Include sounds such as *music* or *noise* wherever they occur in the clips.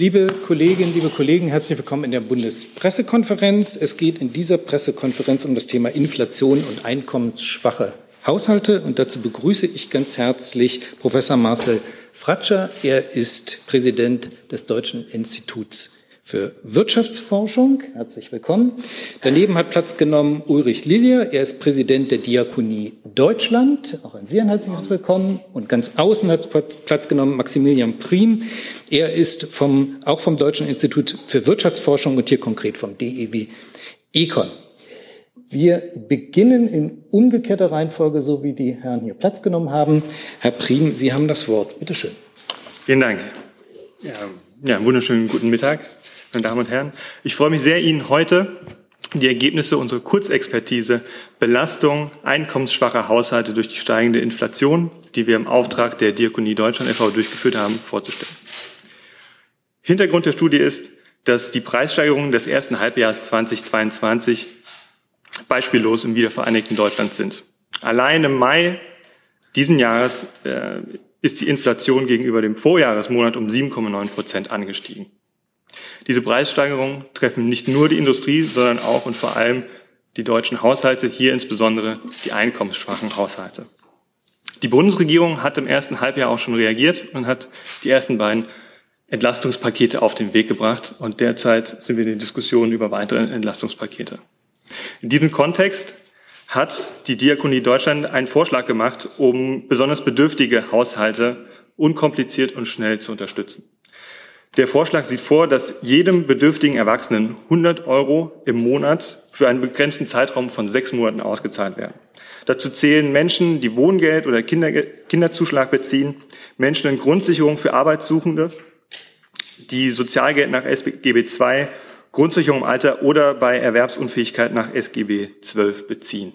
Liebe Kolleginnen, liebe Kollegen, herzlich willkommen in der Bundespressekonferenz. Es geht in dieser Pressekonferenz um das Thema Inflation und einkommensschwache Haushalte. Und dazu begrüße ich ganz herzlich Professor Marcel Fratscher. Er ist Präsident des Deutschen Instituts für Wirtschaftsforschung. Herzlich willkommen. Daneben hat Platz genommen Ulrich Lillier. Er ist Präsident der Diakonie Deutschland. Auch an Sie ein herzliches Willkommen. Und ganz außen hat Platz genommen Maximilian Prim. Er ist vom, auch vom Deutschen Institut für Wirtschaftsforschung und hier konkret vom DEW Econ. Wir beginnen in umgekehrter Reihenfolge, so wie die Herren hier Platz genommen haben. Herr Prim, Sie haben das Wort. Bitte schön. Vielen Dank. Ja, ja, wunderschönen guten Mittag meine Damen und Herren. Ich freue mich sehr, Ihnen heute die Ergebnisse unserer Kurzexpertise Belastung einkommensschwacher Haushalte durch die steigende Inflation, die wir im Auftrag der Diakonie Deutschland e.V. durchgeführt haben, vorzustellen. Hintergrund der Studie ist, dass die Preissteigerungen des ersten Halbjahres 2022 beispiellos im wiedervereinigten Deutschland sind. Allein im Mai diesen Jahres äh, ist die Inflation gegenüber dem Vorjahresmonat um 7,9 Prozent angestiegen. Diese Preissteigerungen treffen nicht nur die Industrie, sondern auch und vor allem die deutschen Haushalte, hier insbesondere die einkommensschwachen Haushalte. Die Bundesregierung hat im ersten Halbjahr auch schon reagiert und hat die ersten beiden Entlastungspakete auf den Weg gebracht. Und derzeit sind wir in den Diskussionen über weitere Entlastungspakete. In diesem Kontext hat die Diakonie Deutschland einen Vorschlag gemacht, um besonders bedürftige Haushalte unkompliziert und schnell zu unterstützen. Der Vorschlag sieht vor, dass jedem bedürftigen Erwachsenen 100 Euro im Monat für einen begrenzten Zeitraum von sechs Monaten ausgezahlt werden. Dazu zählen Menschen, die Wohngeld oder Kinder, Kinderzuschlag beziehen, Menschen in Grundsicherung für Arbeitssuchende, die Sozialgeld nach SGB II, Grundsicherung im Alter oder bei Erwerbsunfähigkeit nach SGB XII beziehen.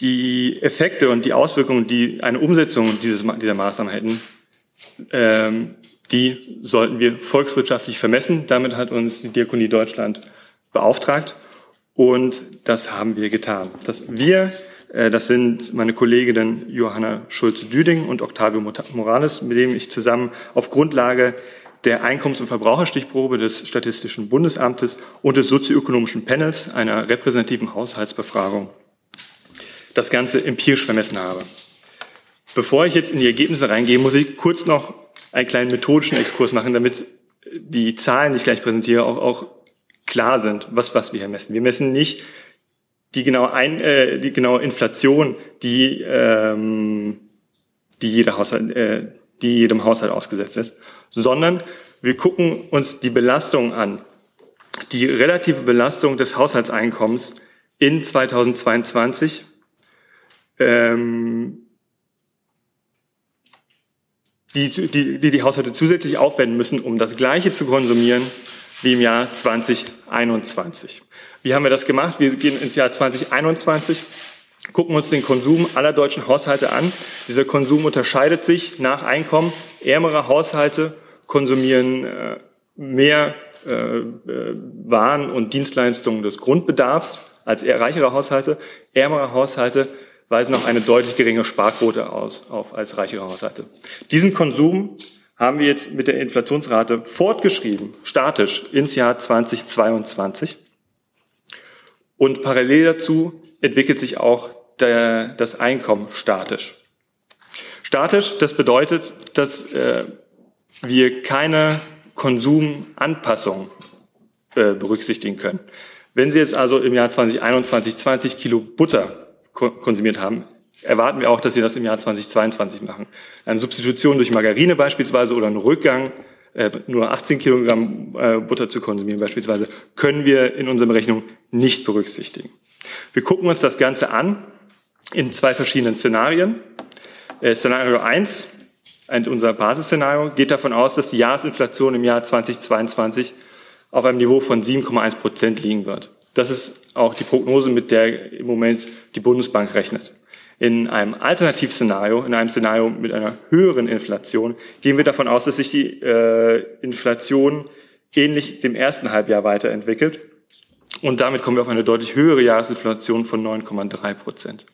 Die Effekte und die Auswirkungen, die eine Umsetzung dieses, dieser Maßnahmen hätten, ähm, die sollten wir volkswirtschaftlich vermessen. Damit hat uns die Diakonie Deutschland beauftragt und das haben wir getan. Das wir, äh, das sind meine Kolleginnen Johanna Schulze-Düding und Octavio Morales, mit dem ich zusammen auf Grundlage der Einkommens- und Verbraucherstichprobe des Statistischen Bundesamtes und des sozioökonomischen Panels einer repräsentativen Haushaltsbefragung das Ganze empirisch vermessen habe. Bevor ich jetzt in die Ergebnisse reingehe, muss ich kurz noch einen kleinen methodischen Exkurs machen, damit die Zahlen, die ich gleich präsentiere, auch, auch klar sind, was, was wir hier messen. Wir messen nicht die genaue, Ein, äh, die genaue Inflation, die, ähm, die, jeder Haushalt, äh, die jedem Haushalt ausgesetzt ist, sondern wir gucken uns die Belastung an, die relative Belastung des Haushaltseinkommens in 2022 ähm, die, die, die die Haushalte zusätzlich aufwenden müssen, um das Gleiche zu konsumieren wie im Jahr 2021. Wie haben wir das gemacht? Wir gehen ins Jahr 2021, gucken uns den Konsum aller deutschen Haushalte an. Dieser Konsum unterscheidet sich nach Einkommen. Ärmere Haushalte konsumieren äh, mehr äh, äh, Waren und Dienstleistungen des Grundbedarfs als reichere Haushalte. Ärmere Haushalte weisen auch eine deutlich geringere Sparquote aus, auf als reichere Haushalte. Diesen Konsum haben wir jetzt mit der Inflationsrate fortgeschrieben, statisch, ins Jahr 2022. Und parallel dazu entwickelt sich auch der, das Einkommen statisch. Statisch, das bedeutet, dass äh, wir keine Konsumanpassung äh, berücksichtigen können. Wenn Sie jetzt also im Jahr 2021 20 Kilo Butter konsumiert haben, erwarten wir auch, dass sie das im Jahr 2022 machen. Eine Substitution durch Margarine beispielsweise oder einen Rückgang, äh, nur 18 Kilogramm äh, Butter zu konsumieren beispielsweise, können wir in unserer Berechnung nicht berücksichtigen. Wir gucken uns das Ganze an in zwei verschiedenen Szenarien. Äh, Szenario 1, unser Basisszenario, geht davon aus, dass die Jahresinflation im Jahr 2022 auf einem Niveau von 7,1 Prozent liegen wird. Das ist auch die Prognose, mit der im Moment die Bundesbank rechnet. In einem Alternativszenario, in einem Szenario mit einer höheren Inflation, gehen wir davon aus, dass sich die äh, Inflation ähnlich dem ersten Halbjahr weiterentwickelt. Und damit kommen wir auf eine deutlich höhere Jahresinflation von 9,3 Prozent.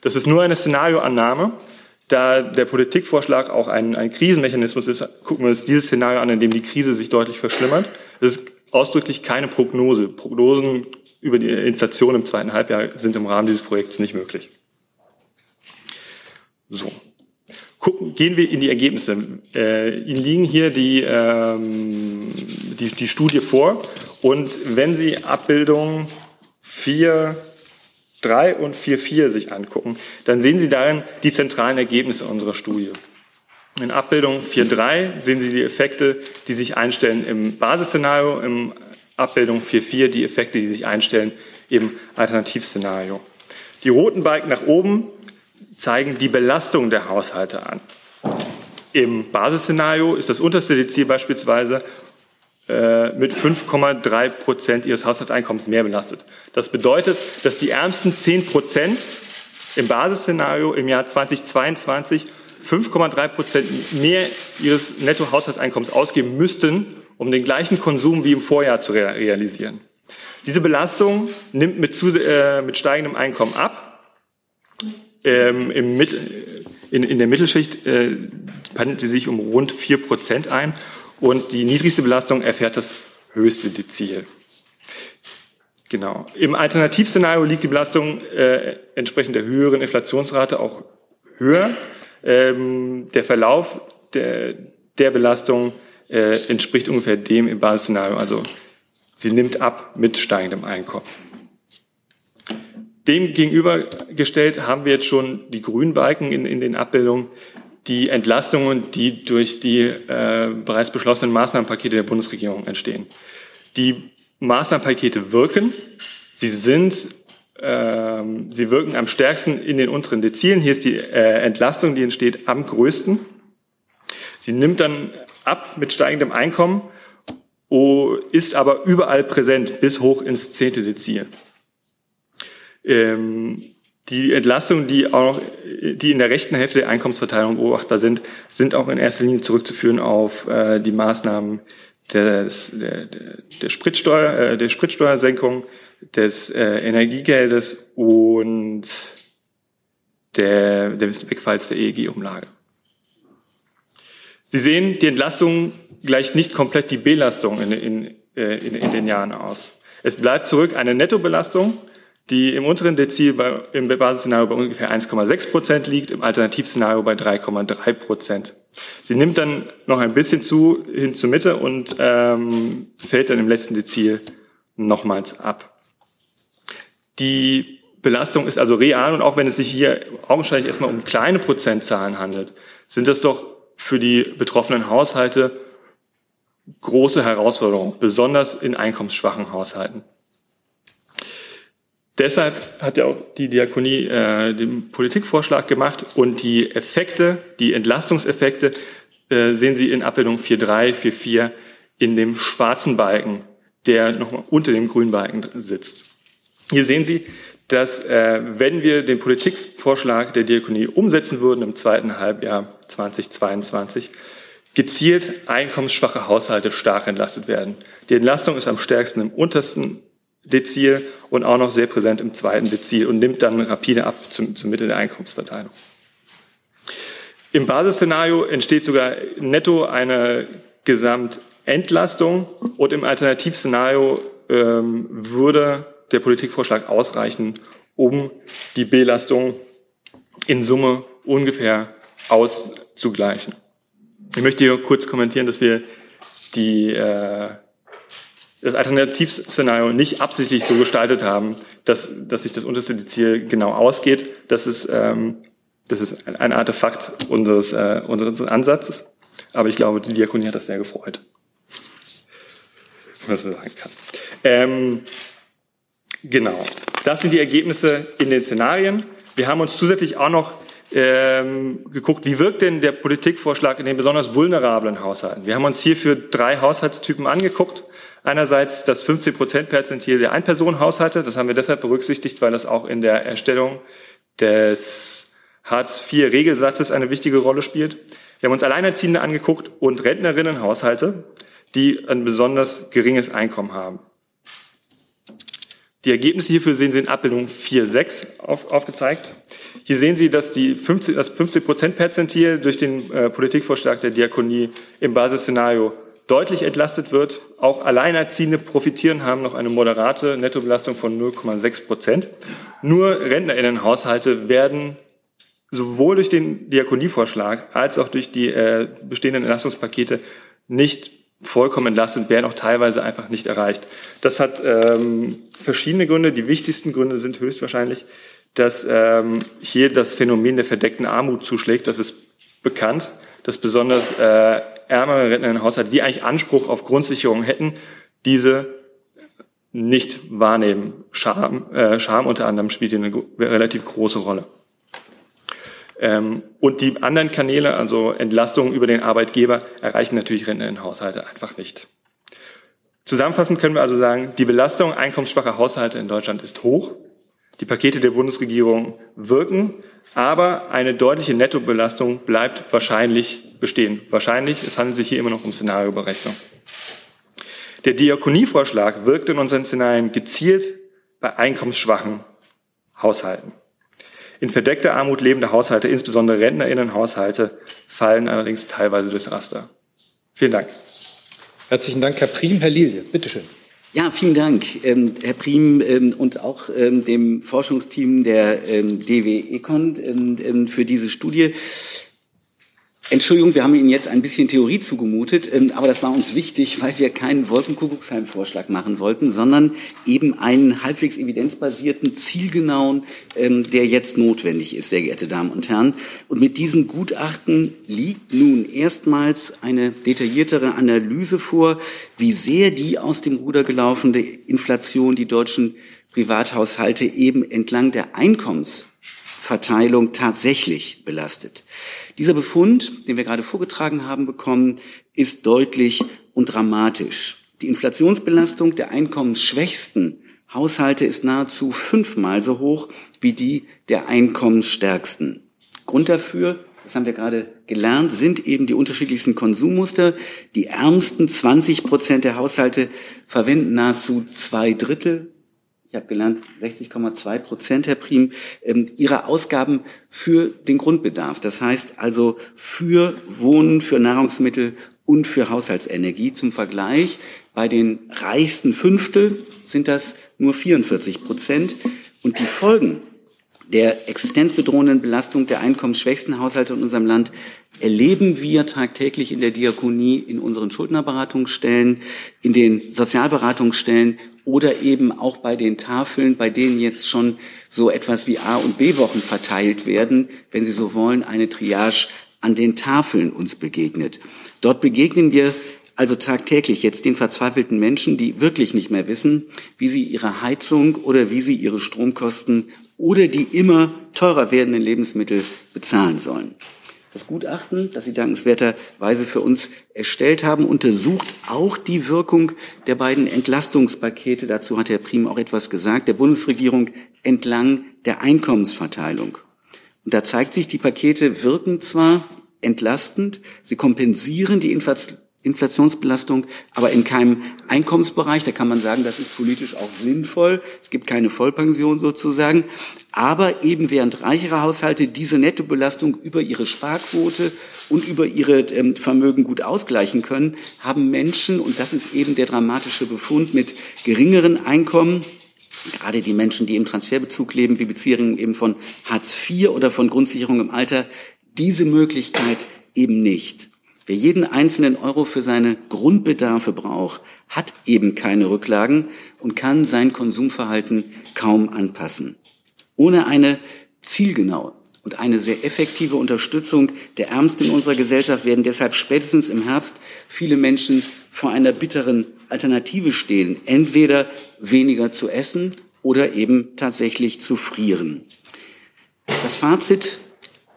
Das ist nur eine Szenarioannahme. Da der Politikvorschlag auch ein, ein Krisenmechanismus ist, gucken wir uns dieses Szenario an, in dem die Krise sich deutlich verschlimmert. Das ist ausdrücklich keine Prognose. Prognosen über die Inflation im zweiten Halbjahr sind im Rahmen dieses Projekts nicht möglich. So. Gucken, gehen wir in die Ergebnisse. Äh, Ihnen liegen hier die, ähm, die, die Studie vor. Und wenn Sie Abbildung 4, 3 und 4, 4 sich angucken, dann sehen Sie darin die zentralen Ergebnisse unserer Studie. In Abbildung 4.3 sehen Sie die Effekte, die sich einstellen im Basisszenario, im Abbildung 4.4 die Effekte, die sich einstellen im Alternativszenario. Die roten Balken nach oben zeigen die Belastung der Haushalte an. Im Basisszenario ist das unterste Dezil beispielsweise äh, mit 5,3 Prozent ihres Haushaltseinkommens mehr belastet. Das bedeutet, dass die ärmsten 10 Prozent im Basisszenario im Jahr 2022 5,3 Prozent mehr ihres Nettohaushaltseinkommens ausgeben müssten, um den gleichen Konsum wie im Vorjahr zu realisieren. Diese Belastung nimmt mit, äh, mit steigendem Einkommen ab. Ähm, im in, in der Mittelschicht äh, pendelt sie sich um rund 4 Prozent ein und die niedrigste Belastung erfährt das höchste Dezil. Genau. Im Alternativszenario liegt die Belastung äh, entsprechend der höheren Inflationsrate auch höher. Ähm, der Verlauf der, der Belastung äh, entspricht ungefähr dem im Basisszenario. Also sie nimmt ab mit steigendem Einkommen. Dem gegenübergestellt haben wir jetzt schon die grünen Balken in, in den Abbildungen, die Entlastungen, die durch die äh, bereits beschlossenen Maßnahmenpakete der Bundesregierung entstehen. Die Maßnahmenpakete wirken. Sie sind ähm, sie wirken am stärksten in den unteren Dezilen. Hier ist die äh, Entlastung, die entsteht, am größten. Sie nimmt dann ab mit steigendem Einkommen, oh, ist aber überall präsent, bis hoch ins zehnte Dezil. Ähm, die Entlastungen, die auch die in der rechten Hälfte der Einkommensverteilung beobachtbar sind, sind auch in erster Linie zurückzuführen auf äh, die Maßnahmen des, der, der, Spritsteuer, äh, der Spritsteuersenkung, des äh, Energiegeldes und der, des Wegfalls der EEG-Umlage. Sie sehen, die Entlastung gleicht nicht komplett die Belastung in, in, äh, in, in den Jahren aus. Es bleibt zurück eine Nettobelastung, die im unteren Dezil bei, im Basisszenario bei ungefähr 1,6 Prozent liegt, im Alternativszenario bei 3,3 Prozent. Sie nimmt dann noch ein bisschen zu hin zur Mitte und ähm, fällt dann im letzten Dezil nochmals ab. Die Belastung ist also real und auch wenn es sich hier augenscheinlich erstmal um kleine Prozentzahlen handelt, sind das doch für die betroffenen Haushalte große Herausforderungen, besonders in einkommensschwachen Haushalten. Deshalb hat ja auch die Diakonie äh, den Politikvorschlag gemacht und die Effekte, die Entlastungseffekte äh, sehen Sie in Abbildung 4.3, 4.4 in dem schwarzen Balken, der nochmal unter dem grünen Balken sitzt. Hier sehen Sie, dass äh, wenn wir den Politikvorschlag der Diakonie umsetzen würden im zweiten Halbjahr 2022, gezielt einkommensschwache Haushalte stark entlastet werden. Die Entlastung ist am stärksten im untersten Dezil und auch noch sehr präsent im zweiten Dezil und nimmt dann rapide ab zum, zur Mitte der Einkommensverteilung. Im Basisszenario entsteht sogar netto eine Gesamtentlastung und im Alternativszenario ähm, würde der Politikvorschlag ausreichen, um die Belastung in Summe ungefähr auszugleichen. Ich möchte hier kurz kommentieren, dass wir die, äh, das Alternativszenario nicht absichtlich so gestaltet haben, dass, dass sich das unterste Ziel genau ausgeht. Das ist, ähm, das ist ein Artefakt unseres, äh, unseres Ansatzes. Aber ich glaube, die Diakonie hat das sehr gefreut. Was man sagen kann. Ähm, Genau. Das sind die Ergebnisse in den Szenarien. Wir haben uns zusätzlich auch noch ähm, geguckt, wie wirkt denn der Politikvorschlag in den besonders vulnerablen Haushalten. Wir haben uns hierfür drei Haushaltstypen angeguckt. Einerseits das 15 Prozent Perzentil der Einpersonenhaushalte. Das haben wir deshalb berücksichtigt, weil das auch in der Erstellung des Hartz-IV-Regelsatzes eine wichtige Rolle spielt. Wir haben uns Alleinerziehende angeguckt und Rentnerinnenhaushalte, die ein besonders geringes Einkommen haben. Die Ergebnisse hierfür sehen Sie in Abbildung 4.6 auf, aufgezeigt. Hier sehen Sie, dass die 50, das 50-Prozent-Perzentil durch den äh, Politikvorschlag der Diakonie im Basisszenario deutlich entlastet wird. Auch Alleinerziehende profitieren, haben noch eine moderate Nettobelastung von 0,6 Prozent. Nur Rentnerinnenhaushalte werden sowohl durch den Diakonievorschlag als auch durch die äh, bestehenden Entlastungspakete nicht vollkommen entlastet, werden auch teilweise einfach nicht erreicht. Das hat ähm, verschiedene Gründe. Die wichtigsten Gründe sind höchstwahrscheinlich, dass ähm, hier das Phänomen der verdeckten Armut zuschlägt. Das ist bekannt, dass besonders äh, ärmere Rentnerinnenhaushalte, die eigentlich Anspruch auf Grundsicherung hätten, diese nicht wahrnehmen. Scham, äh, Scham unter anderem spielt hier eine relativ große Rolle. Ähm, und die anderen Kanäle, also Entlastungen über den Arbeitgeber, erreichen natürlich Rentnerinnenhaushalte einfach nicht. Zusammenfassend können wir also sagen, die Belastung einkommensschwacher Haushalte in Deutschland ist hoch. Die Pakete der Bundesregierung wirken, aber eine deutliche Nettobelastung bleibt wahrscheinlich bestehen. Wahrscheinlich, es handelt sich hier immer noch um Szenarioberechnung. Der Diakonievorschlag wirkt in unseren Szenarien gezielt bei einkommensschwachen Haushalten. In verdeckter Armut lebende Haushalte, insbesondere Rentnerinnenhaushalte, fallen allerdings teilweise durchs Raster. Vielen Dank. Herzlichen Dank, Herr Prim. Herr Lilie, bitteschön. Ja, vielen Dank, ähm, Herr Prim ähm, und auch ähm, dem Forschungsteam der ähm, DW Econ ähm, ähm, für diese Studie. Entschuldigung, wir haben Ihnen jetzt ein bisschen Theorie zugemutet, ähm, aber das war uns wichtig, weil wir keinen Wolkenkuckucksheim-Vorschlag machen wollten, sondern eben einen halbwegs evidenzbasierten, zielgenauen, ähm, der jetzt notwendig ist, sehr geehrte Damen und Herren. Und mit diesem Gutachten liegt nun erstmals eine detailliertere Analyse vor, wie sehr die aus dem Ruder gelaufene Inflation die deutschen Privathaushalte eben entlang der Einkommensverteilung tatsächlich belastet. Dieser Befund, den wir gerade vorgetragen haben bekommen, ist deutlich und dramatisch. Die Inflationsbelastung der einkommensschwächsten Haushalte ist nahezu fünfmal so hoch wie die der einkommensstärksten. Grund dafür, das haben wir gerade gelernt, sind eben die unterschiedlichsten Konsummuster. Die ärmsten 20 Prozent der Haushalte verwenden nahezu zwei Drittel ich habe gelernt, 60,2 Prozent, Herr Prim, ähm, ihrer Ausgaben für den Grundbedarf. Das heißt also für Wohnen, für Nahrungsmittel und für Haushaltsenergie. Zum Vergleich, bei den reichsten Fünftel sind das nur 44 Prozent. Und die Folgen der existenzbedrohenden Belastung der einkommensschwächsten Haushalte in unserem Land erleben wir tagtäglich in der Diakonie, in unseren Schuldnerberatungsstellen, in den Sozialberatungsstellen oder eben auch bei den Tafeln, bei denen jetzt schon so etwas wie A- und B-Wochen verteilt werden, wenn Sie so wollen, eine Triage an den Tafeln uns begegnet. Dort begegnen wir also tagtäglich jetzt den verzweifelten Menschen, die wirklich nicht mehr wissen, wie sie ihre Heizung oder wie sie ihre Stromkosten oder die immer teurer werdenden Lebensmittel bezahlen sollen. Das Gutachten, das Sie dankenswerterweise für uns erstellt haben, untersucht auch die Wirkung der beiden Entlastungspakete, dazu hat Herr Prim auch etwas gesagt, der Bundesregierung entlang der Einkommensverteilung. Und da zeigt sich, die Pakete wirken zwar entlastend, sie kompensieren die Inflationsbelastung, aber in keinem Einkommensbereich. Da kann man sagen, das ist politisch auch sinnvoll. Es gibt keine Vollpension sozusagen. Aber eben während reichere Haushalte diese Nettobelastung über ihre Sparquote und über ihre ähm, Vermögen gut ausgleichen können, haben Menschen, und das ist eben der dramatische Befund, mit geringeren Einkommen, gerade die Menschen, die im Transferbezug leben, wie Beziehungen eben von Hartz IV oder von Grundsicherung im Alter, diese Möglichkeit eben nicht. Wer jeden einzelnen Euro für seine Grundbedarfe braucht, hat eben keine Rücklagen und kann sein Konsumverhalten kaum anpassen. Ohne eine zielgenaue und eine sehr effektive Unterstützung der Ärmsten in unserer Gesellschaft werden deshalb spätestens im Herbst viele Menschen vor einer bitteren Alternative stehen, entweder weniger zu essen oder eben tatsächlich zu frieren. Das Fazit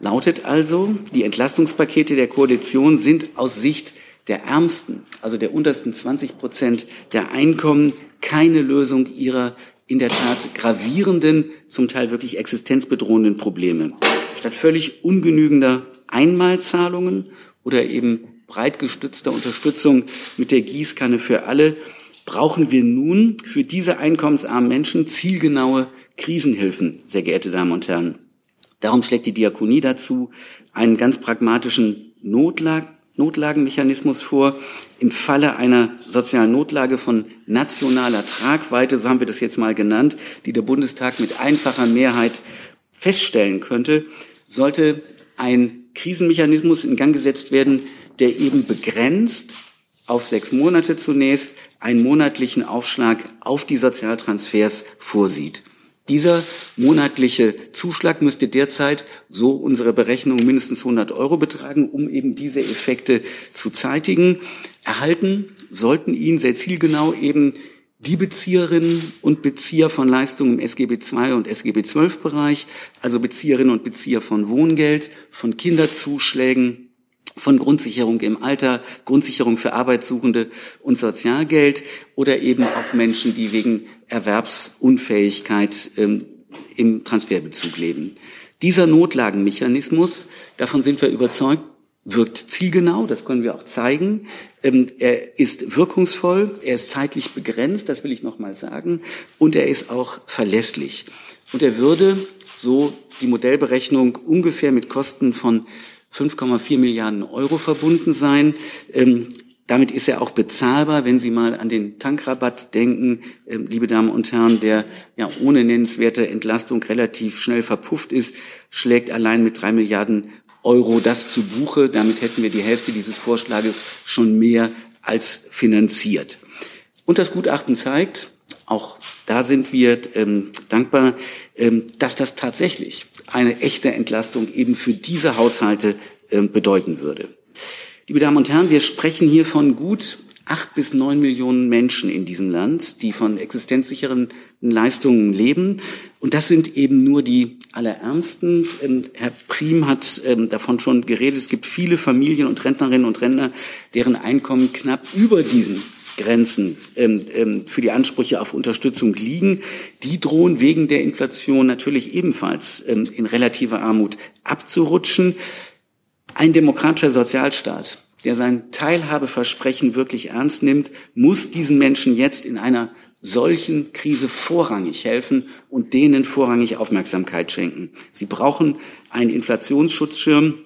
Lautet also, die Entlastungspakete der Koalition sind aus Sicht der Ärmsten, also der untersten 20 Prozent der Einkommen, keine Lösung ihrer in der Tat gravierenden, zum Teil wirklich existenzbedrohenden Probleme. Statt völlig ungenügender Einmalzahlungen oder eben breit gestützter Unterstützung mit der Gießkanne für alle brauchen wir nun für diese einkommensarmen Menschen zielgenaue Krisenhilfen, sehr geehrte Damen und Herren. Darum schlägt die Diakonie dazu einen ganz pragmatischen Notlag Notlagenmechanismus vor. Im Falle einer sozialen Notlage von nationaler Tragweite, so haben wir das jetzt mal genannt, die der Bundestag mit einfacher Mehrheit feststellen könnte, sollte ein Krisenmechanismus in Gang gesetzt werden, der eben begrenzt auf sechs Monate zunächst einen monatlichen Aufschlag auf die Sozialtransfers vorsieht. Dieser monatliche Zuschlag müsste derzeit, so unsere Berechnung, mindestens 100 Euro betragen, um eben diese Effekte zu zeitigen. Erhalten sollten ihn sehr zielgenau eben die Bezieherinnen und Bezieher von Leistungen im SGB II und SGB XII Bereich, also Bezieherinnen und Bezieher von Wohngeld, von Kinderzuschlägen, von Grundsicherung im Alter, Grundsicherung für Arbeitssuchende und Sozialgeld oder eben auch Menschen, die wegen Erwerbsunfähigkeit ähm, im Transferbezug leben. Dieser Notlagenmechanismus, davon sind wir überzeugt, wirkt zielgenau, das können wir auch zeigen. Ähm, er ist wirkungsvoll, er ist zeitlich begrenzt, das will ich nochmal sagen, und er ist auch verlässlich. Und er würde, so die Modellberechnung, ungefähr mit Kosten von 5,4 Milliarden Euro verbunden sein. Ähm, damit ist er auch bezahlbar, wenn Sie mal an den Tankrabatt denken, äh, liebe Damen und Herren, der ja ohne nennenswerte Entlastung relativ schnell verpufft ist, schlägt allein mit drei Milliarden Euro das zu Buche. Damit hätten wir die Hälfte dieses Vorschlages schon mehr als finanziert. Und das Gutachten zeigt, auch da sind wir ähm, dankbar, ähm, dass das tatsächlich eine echte Entlastung eben für diese Haushalte äh, bedeuten würde. Liebe Damen und Herren, wir sprechen hier von gut acht bis neun Millionen Menschen in diesem Land, die von existenzsicheren Leistungen leben. Und das sind eben nur die allerärmsten. Ähm, Herr Prim hat ähm, davon schon geredet. Es gibt viele Familien und Rentnerinnen und Rentner, deren Einkommen knapp über diesen Grenzen ähm, ähm, für die Ansprüche auf Unterstützung liegen. Die drohen wegen der Inflation natürlich ebenfalls ähm, in relativer Armut abzurutschen. Ein demokratischer Sozialstaat, der sein Teilhabeversprechen wirklich ernst nimmt, muss diesen Menschen jetzt in einer solchen Krise vorrangig helfen und denen vorrangig Aufmerksamkeit schenken. Sie brauchen einen Inflationsschutzschirm,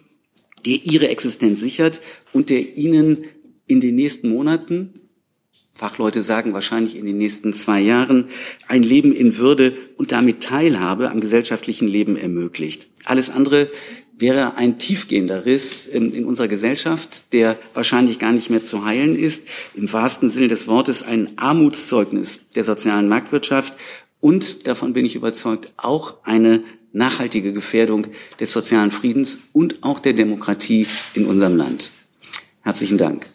der ihre Existenz sichert und der ihnen in den nächsten Monaten Fachleute sagen wahrscheinlich in den nächsten zwei Jahren, ein Leben in Würde und damit Teilhabe am gesellschaftlichen Leben ermöglicht. Alles andere wäre ein tiefgehender Riss in, unserer Gesellschaft, der wahrscheinlich gar nicht mehr zu heilen ist. Im wahrsten Sinne des Wortes ein Armutszeugnis der sozialen Marktwirtschaft und, davon bin ich überzeugt, auch eine nachhaltige Gefährdung des sozialen Friedens und auch der Demokratie in unserem Land. Herzlichen Dank.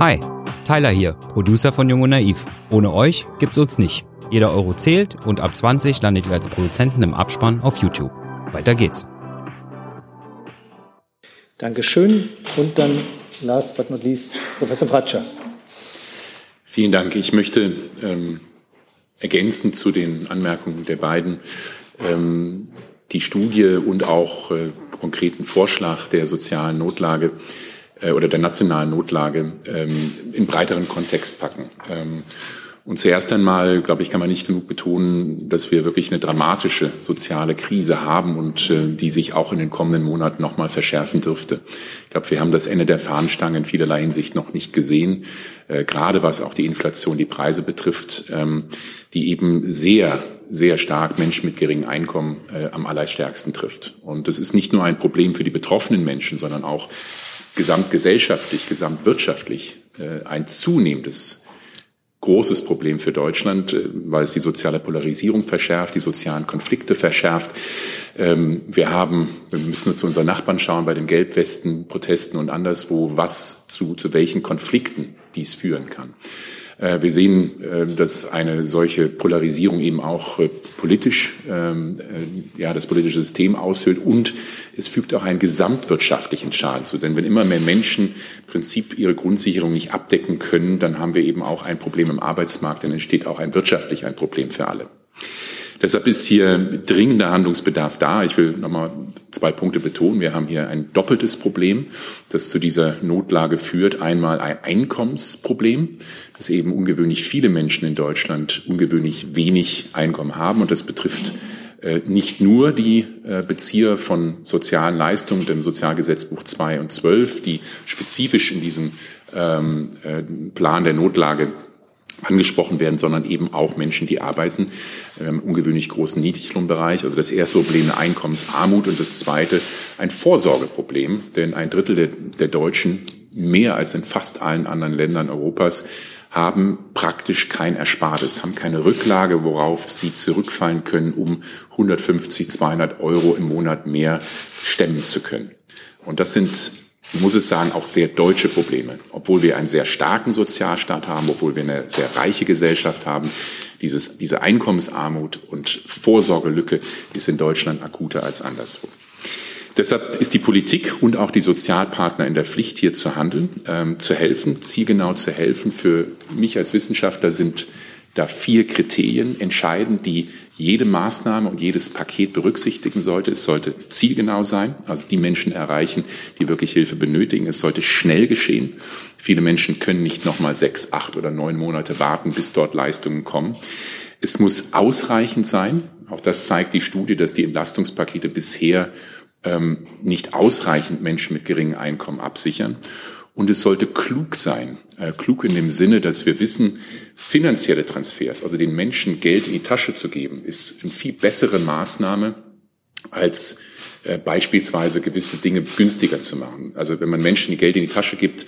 Hi, Tyler hier, Producer von Jung und Naiv. Ohne euch gibt's uns nicht. Jeder Euro zählt und ab 20 landet ihr als Produzenten im Abspann auf YouTube. Weiter geht's. Dankeschön. Und dann last but not least Professor Fratscher. Vielen Dank. Ich möchte ähm, ergänzend zu den Anmerkungen der beiden ähm, die Studie und auch äh, konkreten Vorschlag der sozialen Notlage äh, oder der nationalen Notlage ähm, in breiteren Kontext packen. Ähm, und zuerst einmal, glaube ich, kann man nicht genug betonen, dass wir wirklich eine dramatische soziale Krise haben und äh, die sich auch in den kommenden Monaten noch mal verschärfen dürfte. Ich glaube, wir haben das Ende der Fahnenstange in vielerlei Hinsicht noch nicht gesehen, äh, gerade was auch die Inflation, die Preise betrifft, ähm, die eben sehr sehr stark Menschen mit geringem Einkommen äh, am allerstärksten trifft. Und das ist nicht nur ein Problem für die betroffenen Menschen, sondern auch gesamtgesellschaftlich, gesamtwirtschaftlich äh, ein zunehmendes großes Problem für Deutschland, äh, weil es die soziale Polarisierung verschärft, die sozialen Konflikte verschärft. Ähm, wir haben, wir müssen nur zu unseren Nachbarn schauen, bei den Gelbwesten, Protesten und anderswo, was zu, zu welchen Konflikten dies führen kann. Äh, wir sehen, dass eine solche Polarisierung eben auch politisch, ähm, ja, das politische System aushöhlt und es fügt auch einen gesamtwirtschaftlichen Schaden zu. Denn wenn immer mehr Menschen im Prinzip ihre Grundsicherung nicht abdecken können, dann haben wir eben auch ein Problem im Arbeitsmarkt, dann entsteht auch ein wirtschaftlich ein Problem für alle. Deshalb ist hier dringender Handlungsbedarf da. Ich will nochmal zwei Punkte betonen. Wir haben hier ein doppeltes Problem, das zu dieser Notlage führt. Einmal ein Einkommensproblem, dass eben ungewöhnlich viele Menschen in Deutschland ungewöhnlich wenig Einkommen haben. Und das betrifft äh, nicht nur die äh, Bezieher von sozialen Leistungen, dem Sozialgesetzbuch 2 und 12, die spezifisch in diesem ähm, äh, Plan der Notlage angesprochen werden, sondern eben auch Menschen, die arbeiten im ungewöhnlich großen Niedriglohnbereich. Also das erste Problem eine Einkommensarmut und das zweite ein Vorsorgeproblem, denn ein Drittel der, der Deutschen, mehr als in fast allen anderen Ländern Europas, haben praktisch kein Erspartes, haben keine Rücklage, worauf sie zurückfallen können, um 150, 200 Euro im Monat mehr stemmen zu können. Und das sind muss es sagen, auch sehr deutsche Probleme. Obwohl wir einen sehr starken Sozialstaat haben, obwohl wir eine sehr reiche Gesellschaft haben, dieses, diese Einkommensarmut und Vorsorgelücke ist in Deutschland akuter als anderswo. Deshalb ist die Politik und auch die Sozialpartner in der Pflicht, hier zu handeln, ähm, zu helfen, zielgenau zu helfen. Für mich als Wissenschaftler sind da vier Kriterien entscheidend, die jede Maßnahme und jedes Paket berücksichtigen sollte. Es sollte zielgenau sein, also die Menschen erreichen, die wirklich Hilfe benötigen. Es sollte schnell geschehen. Viele Menschen können nicht noch mal sechs, acht oder neun Monate warten, bis dort Leistungen kommen. Es muss ausreichend sein. Auch das zeigt die Studie, dass die Entlastungspakete bisher ähm, nicht ausreichend Menschen mit geringem Einkommen absichern. Und es sollte klug sein. Äh, klug in dem Sinne, dass wir wissen, finanzielle Transfers, also den Menschen Geld in die Tasche zu geben, ist eine viel bessere Maßnahme als äh, beispielsweise gewisse Dinge günstiger zu machen. Also wenn man Menschen Geld in die Tasche gibt,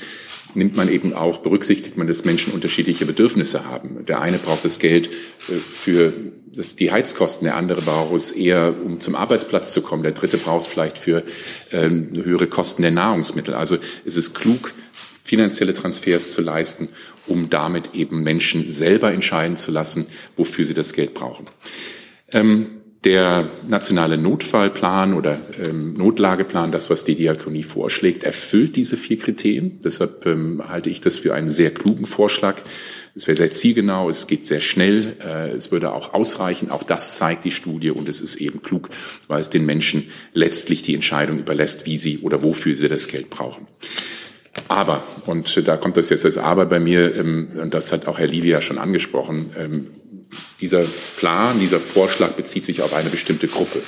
nimmt man eben auch, berücksichtigt man, dass Menschen unterschiedliche Bedürfnisse haben. Der eine braucht das Geld äh, für das die Heizkosten, der andere braucht es eher, um zum Arbeitsplatz zu kommen, der dritte braucht es vielleicht für ähm, höhere Kosten der Nahrungsmittel. Also es ist klug, finanzielle Transfers zu leisten, um damit eben Menschen selber entscheiden zu lassen, wofür sie das Geld brauchen. Ähm, der nationale Notfallplan oder ähm, Notlageplan, das, was die Diakonie vorschlägt, erfüllt diese vier Kriterien. Deshalb ähm, halte ich das für einen sehr klugen Vorschlag. Es wäre sehr zielgenau, es geht sehr schnell, äh, es würde auch ausreichen. Auch das zeigt die Studie und es ist eben klug, weil es den Menschen letztlich die Entscheidung überlässt, wie sie oder wofür sie das Geld brauchen. Aber, und da kommt das jetzt als Aber bei mir, ähm, und das hat auch Herr Lili ja schon angesprochen, ähm, dieser Plan, dieser Vorschlag bezieht sich auf eine bestimmte Gruppe,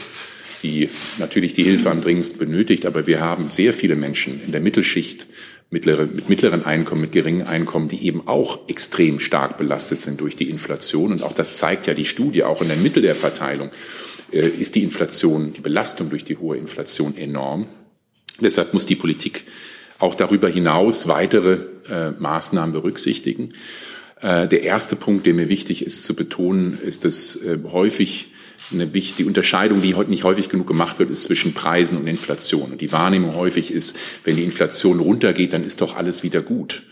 die natürlich die Hilfe am dringendsten benötigt, aber wir haben sehr viele Menschen in der Mittelschicht, mittlere, mit mittleren Einkommen, mit geringen Einkommen, die eben auch extrem stark belastet sind durch die Inflation. Und auch das zeigt ja die Studie, auch in der Mitte der Verteilung äh, ist die Inflation, die Belastung durch die hohe Inflation enorm. Deshalb muss die Politik auch darüber hinaus weitere äh, Maßnahmen berücksichtigen. Äh, der erste Punkt, der mir wichtig ist zu betonen, ist, dass äh, häufig eine wichtige Unterscheidung, die heute nicht häufig genug gemacht wird, ist zwischen Preisen und Inflation. Und die Wahrnehmung häufig ist, wenn die Inflation runtergeht, dann ist doch alles wieder gut.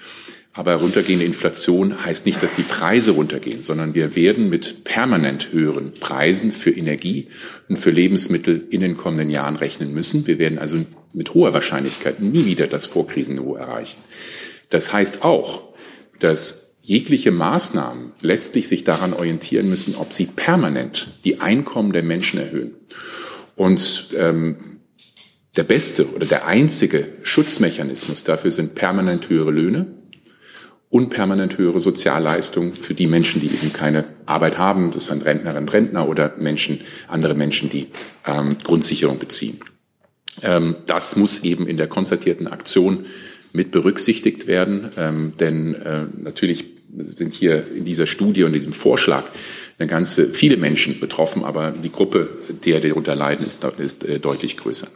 Aber runtergehende Inflation heißt nicht, dass die Preise runtergehen, sondern wir werden mit permanent höheren Preisen für Energie und für Lebensmittel in den kommenden Jahren rechnen müssen. Wir werden also mit hoher Wahrscheinlichkeit nie wieder das Vorkrisenniveau erreichen. Das heißt auch, dass jegliche Maßnahmen letztlich sich daran orientieren müssen, ob sie permanent die Einkommen der Menschen erhöhen. Und ähm, der beste oder der einzige Schutzmechanismus dafür sind permanent höhere Löhne und permanent höhere Sozialleistungen für die Menschen, die eben keine Arbeit haben. Das sind Rentnerinnen und Rentner oder Menschen, andere Menschen, die ähm, Grundsicherung beziehen. Ähm, das muss eben in der konzertierten Aktion mit berücksichtigt werden, ähm, denn äh, natürlich sind hier in dieser Studie und diesem Vorschlag eine ganze viele Menschen betroffen, aber die Gruppe, der darunter leiden, ist, ist äh, deutlich größer.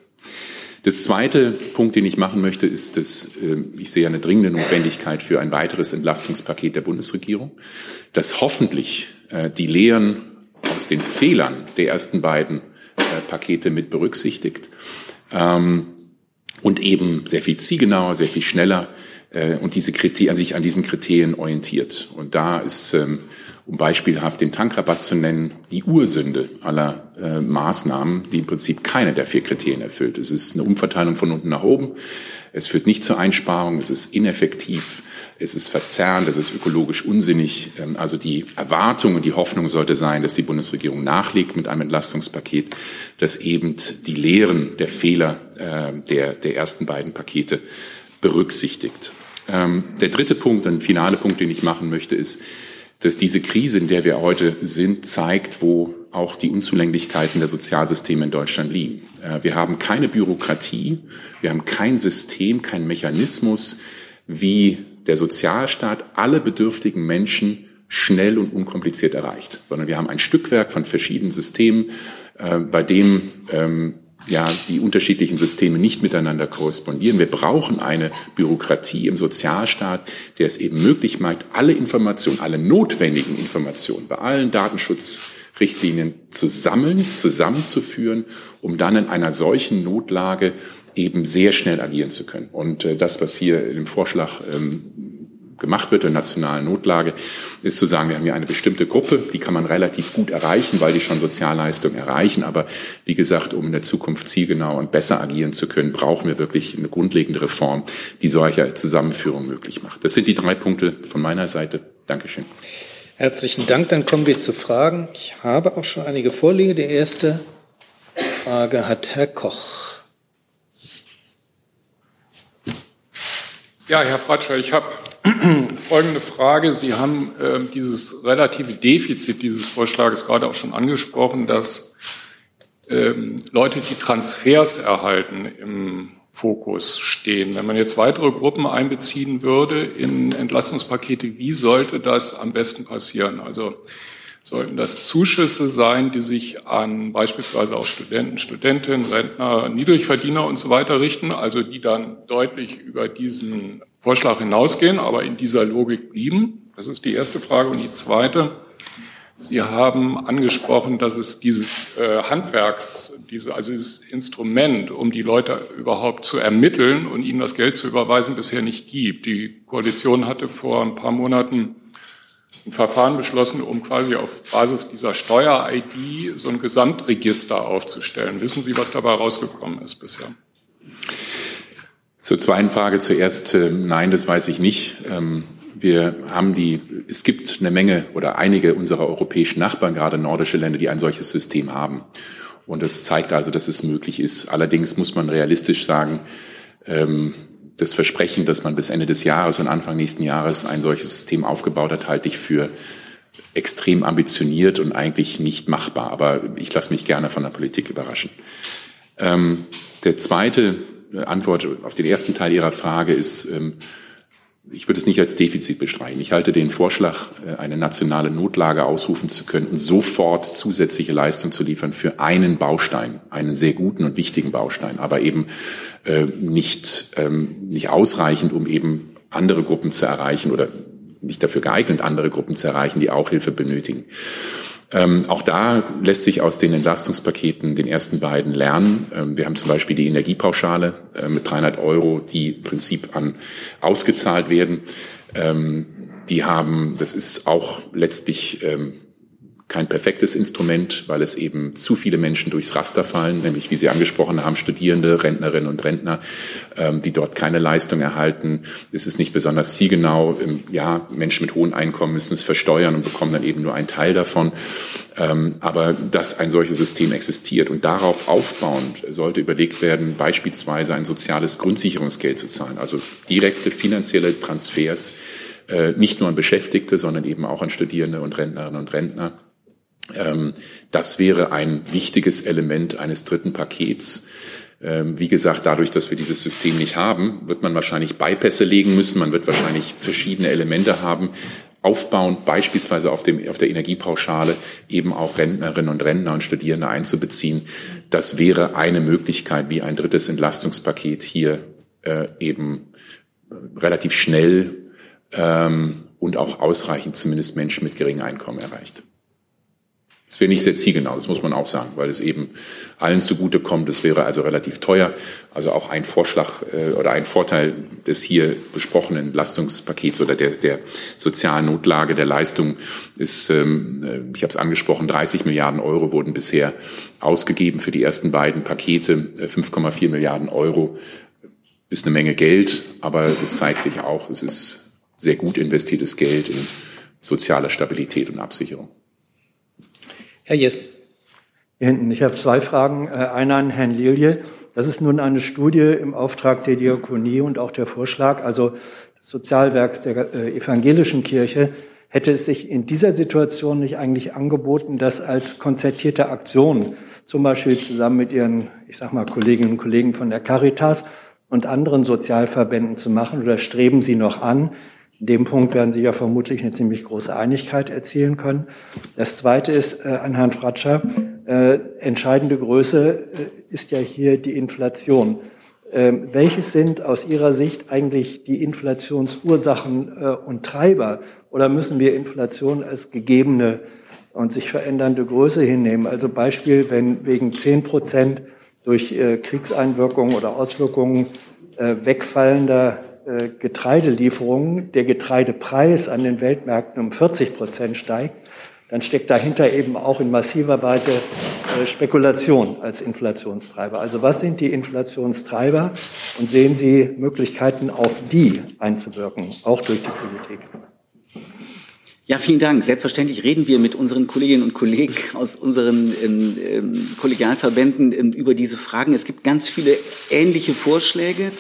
Das zweite Punkt, den ich machen möchte, ist, dass äh, ich sehe eine dringende Notwendigkeit für ein weiteres Entlastungspaket der Bundesregierung, das hoffentlich äh, die Lehren aus den Fehlern der ersten beiden äh, Pakete mit berücksichtigt ähm, und eben sehr viel zielgenauer, sehr viel schneller äh, und diese Kriterien, sich an diesen Kriterien orientiert. Und da ist ähm, um beispielhaft den Tankrabatt zu nennen, die Ursünde aller äh, Maßnahmen, die im Prinzip keine der vier Kriterien erfüllt. Es ist eine Umverteilung von unten nach oben. Es führt nicht zur Einsparung, es ist ineffektiv, es ist verzerrend, es ist ökologisch unsinnig. Ähm, also die Erwartung und die Hoffnung sollte sein, dass die Bundesregierung nachlegt mit einem Entlastungspaket, das eben die Lehren der Fehler äh, der, der ersten beiden Pakete berücksichtigt. Ähm, der dritte Punkt, ein finaler Punkt, den ich machen möchte, ist, dass diese Krise, in der wir heute sind, zeigt, wo auch die Unzulänglichkeiten der Sozialsysteme in Deutschland liegen. Äh, wir haben keine Bürokratie, wir haben kein System, kein Mechanismus, wie der Sozialstaat alle bedürftigen Menschen schnell und unkompliziert erreicht, sondern wir haben ein Stückwerk von verschiedenen Systemen, äh, bei dem ähm, ja, die unterschiedlichen Systeme nicht miteinander korrespondieren. Wir brauchen eine Bürokratie im Sozialstaat, der es eben möglich macht, alle Informationen, alle notwendigen Informationen bei allen Datenschutz Richtlinien zu sammeln, zusammenzuführen, um dann in einer solchen Notlage eben sehr schnell agieren zu können. Und äh, das, was hier im Vorschlag ähm, gemacht wird, in nationalen Notlage, ist zu sagen, wir haben hier eine bestimmte Gruppe, die kann man relativ gut erreichen, weil die schon Sozialleistungen erreichen. Aber wie gesagt, um in der Zukunft zielgenau und besser agieren zu können, brauchen wir wirklich eine grundlegende Reform, die solche Zusammenführung möglich macht. Das sind die drei Punkte von meiner Seite. Dankeschön. Herzlichen Dank. Dann kommen wir zu Fragen. Ich habe auch schon einige vorliegen. Die erste Frage hat Herr Koch. Ja, Herr Fratscher, ich habe *clears throat* folgende Frage. Sie haben äh, dieses relative Defizit dieses Vorschlages gerade auch schon angesprochen, dass ähm, Leute, die Transfers erhalten, im Fokus stehen. Wenn man jetzt weitere Gruppen einbeziehen würde in Entlastungspakete, wie sollte das am besten passieren? Also sollten das Zuschüsse sein, die sich an beispielsweise auch Studenten, Studentinnen, Rentner, Niedrigverdiener und so weiter richten, also die dann deutlich über diesen Vorschlag hinausgehen, aber in dieser Logik blieben? Das ist die erste Frage. Und die zweite, Sie haben angesprochen, dass es dieses äh, Handwerks, diese, also dieses Instrument, um die Leute überhaupt zu ermitteln und ihnen das Geld zu überweisen, bisher nicht gibt. Die Koalition hatte vor ein paar Monaten ein Verfahren beschlossen, um quasi auf Basis dieser Steuer-ID so ein Gesamtregister aufzustellen. Wissen Sie, was dabei rausgekommen ist bisher? Zur zweiten Frage zuerst, äh, nein, das weiß ich nicht. Ähm, wir haben die, es gibt eine Menge oder einige unserer europäischen Nachbarn, gerade nordische Länder, die ein solches System haben. Und das zeigt also, dass es möglich ist. Allerdings muss man realistisch sagen, ähm, das Versprechen, dass man bis Ende des Jahres und Anfang nächsten Jahres ein solches System aufgebaut hat, halte ich für extrem ambitioniert und eigentlich nicht machbar. Aber ich lasse mich gerne von der Politik überraschen. Ähm, der zweite Antwort auf den ersten Teil Ihrer Frage ist, ich würde es nicht als Defizit bestreiten. Ich halte den Vorschlag, äh, eine nationale Notlage ausrufen zu können sofort zusätzliche Leistung zu liefern für einen Baustein, einen sehr guten und wichtigen Baustein, aber eben äh, nicht, ähm, nicht ausreichend, um eben andere Gruppen zu erreichen oder nicht dafür geeignet, andere Gruppen zu erreichen, die auch Hilfe benötigen. Ähm, auch da lässt sich aus den Entlastungspaketen, den ersten beiden, lernen. Ähm, wir haben zum Beispiel die Energiepauschale äh, mit 300 Euro, die im Prinzip an ausgezahlt werden. Ähm, die haben, das ist auch letztlich ähm, kein perfektes Instrument, weil es eben zu viele Menschen durchs Raster fallen, nämlich wie Sie angesprochen haben, Studierende, Rentnerinnen und Rentner, ähm, die dort keine Leistung erhalten. Es ist nicht besonders zielgenau. Ja, Menschen mit hohen Einkommen müssen es versteuern und bekommen dann eben nur einen Teil davon. Ähm, aber dass ein solches System existiert und darauf aufbauend sollte überlegt werden, beispielsweise ein soziales Grundsicherungsgeld zu zahlen, also direkte finanzielle Transfers, äh, nicht nur an Beschäftigte, sondern eben auch an Studierende und Rentnerinnen und Rentner das wäre ein wichtiges Element eines dritten Pakets. Ähm, wie gesagt, dadurch, dass wir dieses System nicht haben, wird man wahrscheinlich Beipässe legen müssen. Man wird wahrscheinlich verschiedene Elemente haben, aufbauend beispielsweise auf, dem, auf der Energiepauschale eben auch Rentnerinnen und Rentner und Studierende einzubeziehen. Das wäre eine Möglichkeit, wie ein drittes Entlastungspaket hier äh, eben relativ schnell ähm, und auch ausreichend zumindest Menschen mit geringem Einkommen erreicht. Das wäre nicht sehr zielgenau, das muss man auch sagen, weil es eben allen zugutekommt. Es wäre also relativ teuer. Also auch ein Vorschlag äh, oder ein Vorteil des hier besprochenen Lastungspakets oder der, der sozialen Notlage der Leistung ist, ähm, äh, ich habe es angesprochen, 30 Milliarden Euro wurden bisher ausgegeben für die ersten beiden Pakete. 5,4 äh, Milliarden Euro ist eine Menge Geld, aber es zeigt sich auch, es ist sehr gut investiertes Geld in soziale Stabilität und Absicherung. Herr Jest. Hier hinten. Ich habe zwei Fragen. Äh, eine an Herrn Lilje. Das ist nun eine Studie im Auftrag der Diakonie und auch der Vorschlag, also des Sozialwerks der äh, evangelischen Kirche. Hätte es sich in dieser Situation nicht eigentlich angeboten, das als konzertierte Aktion, zum Beispiel zusammen mit Ihren, ich sag mal, Kolleginnen und Kollegen von der Caritas und anderen Sozialverbänden zu machen? Oder streben Sie noch an, in dem Punkt werden Sie ja vermutlich eine ziemlich große Einigkeit erzielen können. Das Zweite ist äh, an Herrn Fratscher. Äh, entscheidende Größe äh, ist ja hier die Inflation. Ähm, welches sind aus Ihrer Sicht eigentlich die Inflationsursachen äh, und Treiber? Oder müssen wir Inflation als gegebene und sich verändernde Größe hinnehmen? Also Beispiel, wenn wegen zehn Prozent durch äh, Kriegseinwirkungen oder Auswirkungen äh, wegfallender Getreidelieferungen der Getreidepreis an den Weltmärkten um 40 Prozent steigt, dann steckt dahinter eben auch in massiver Weise äh, Spekulation als Inflationstreiber. Also was sind die Inflationstreiber und sehen Sie Möglichkeiten, auf die einzuwirken, auch durch die Politik? Ja, vielen Dank. Selbstverständlich reden wir mit unseren Kolleginnen und Kollegen aus unseren ähm, ähm, Kollegialverbänden ähm, über diese Fragen. Es gibt ganz viele ähnliche Vorschläge.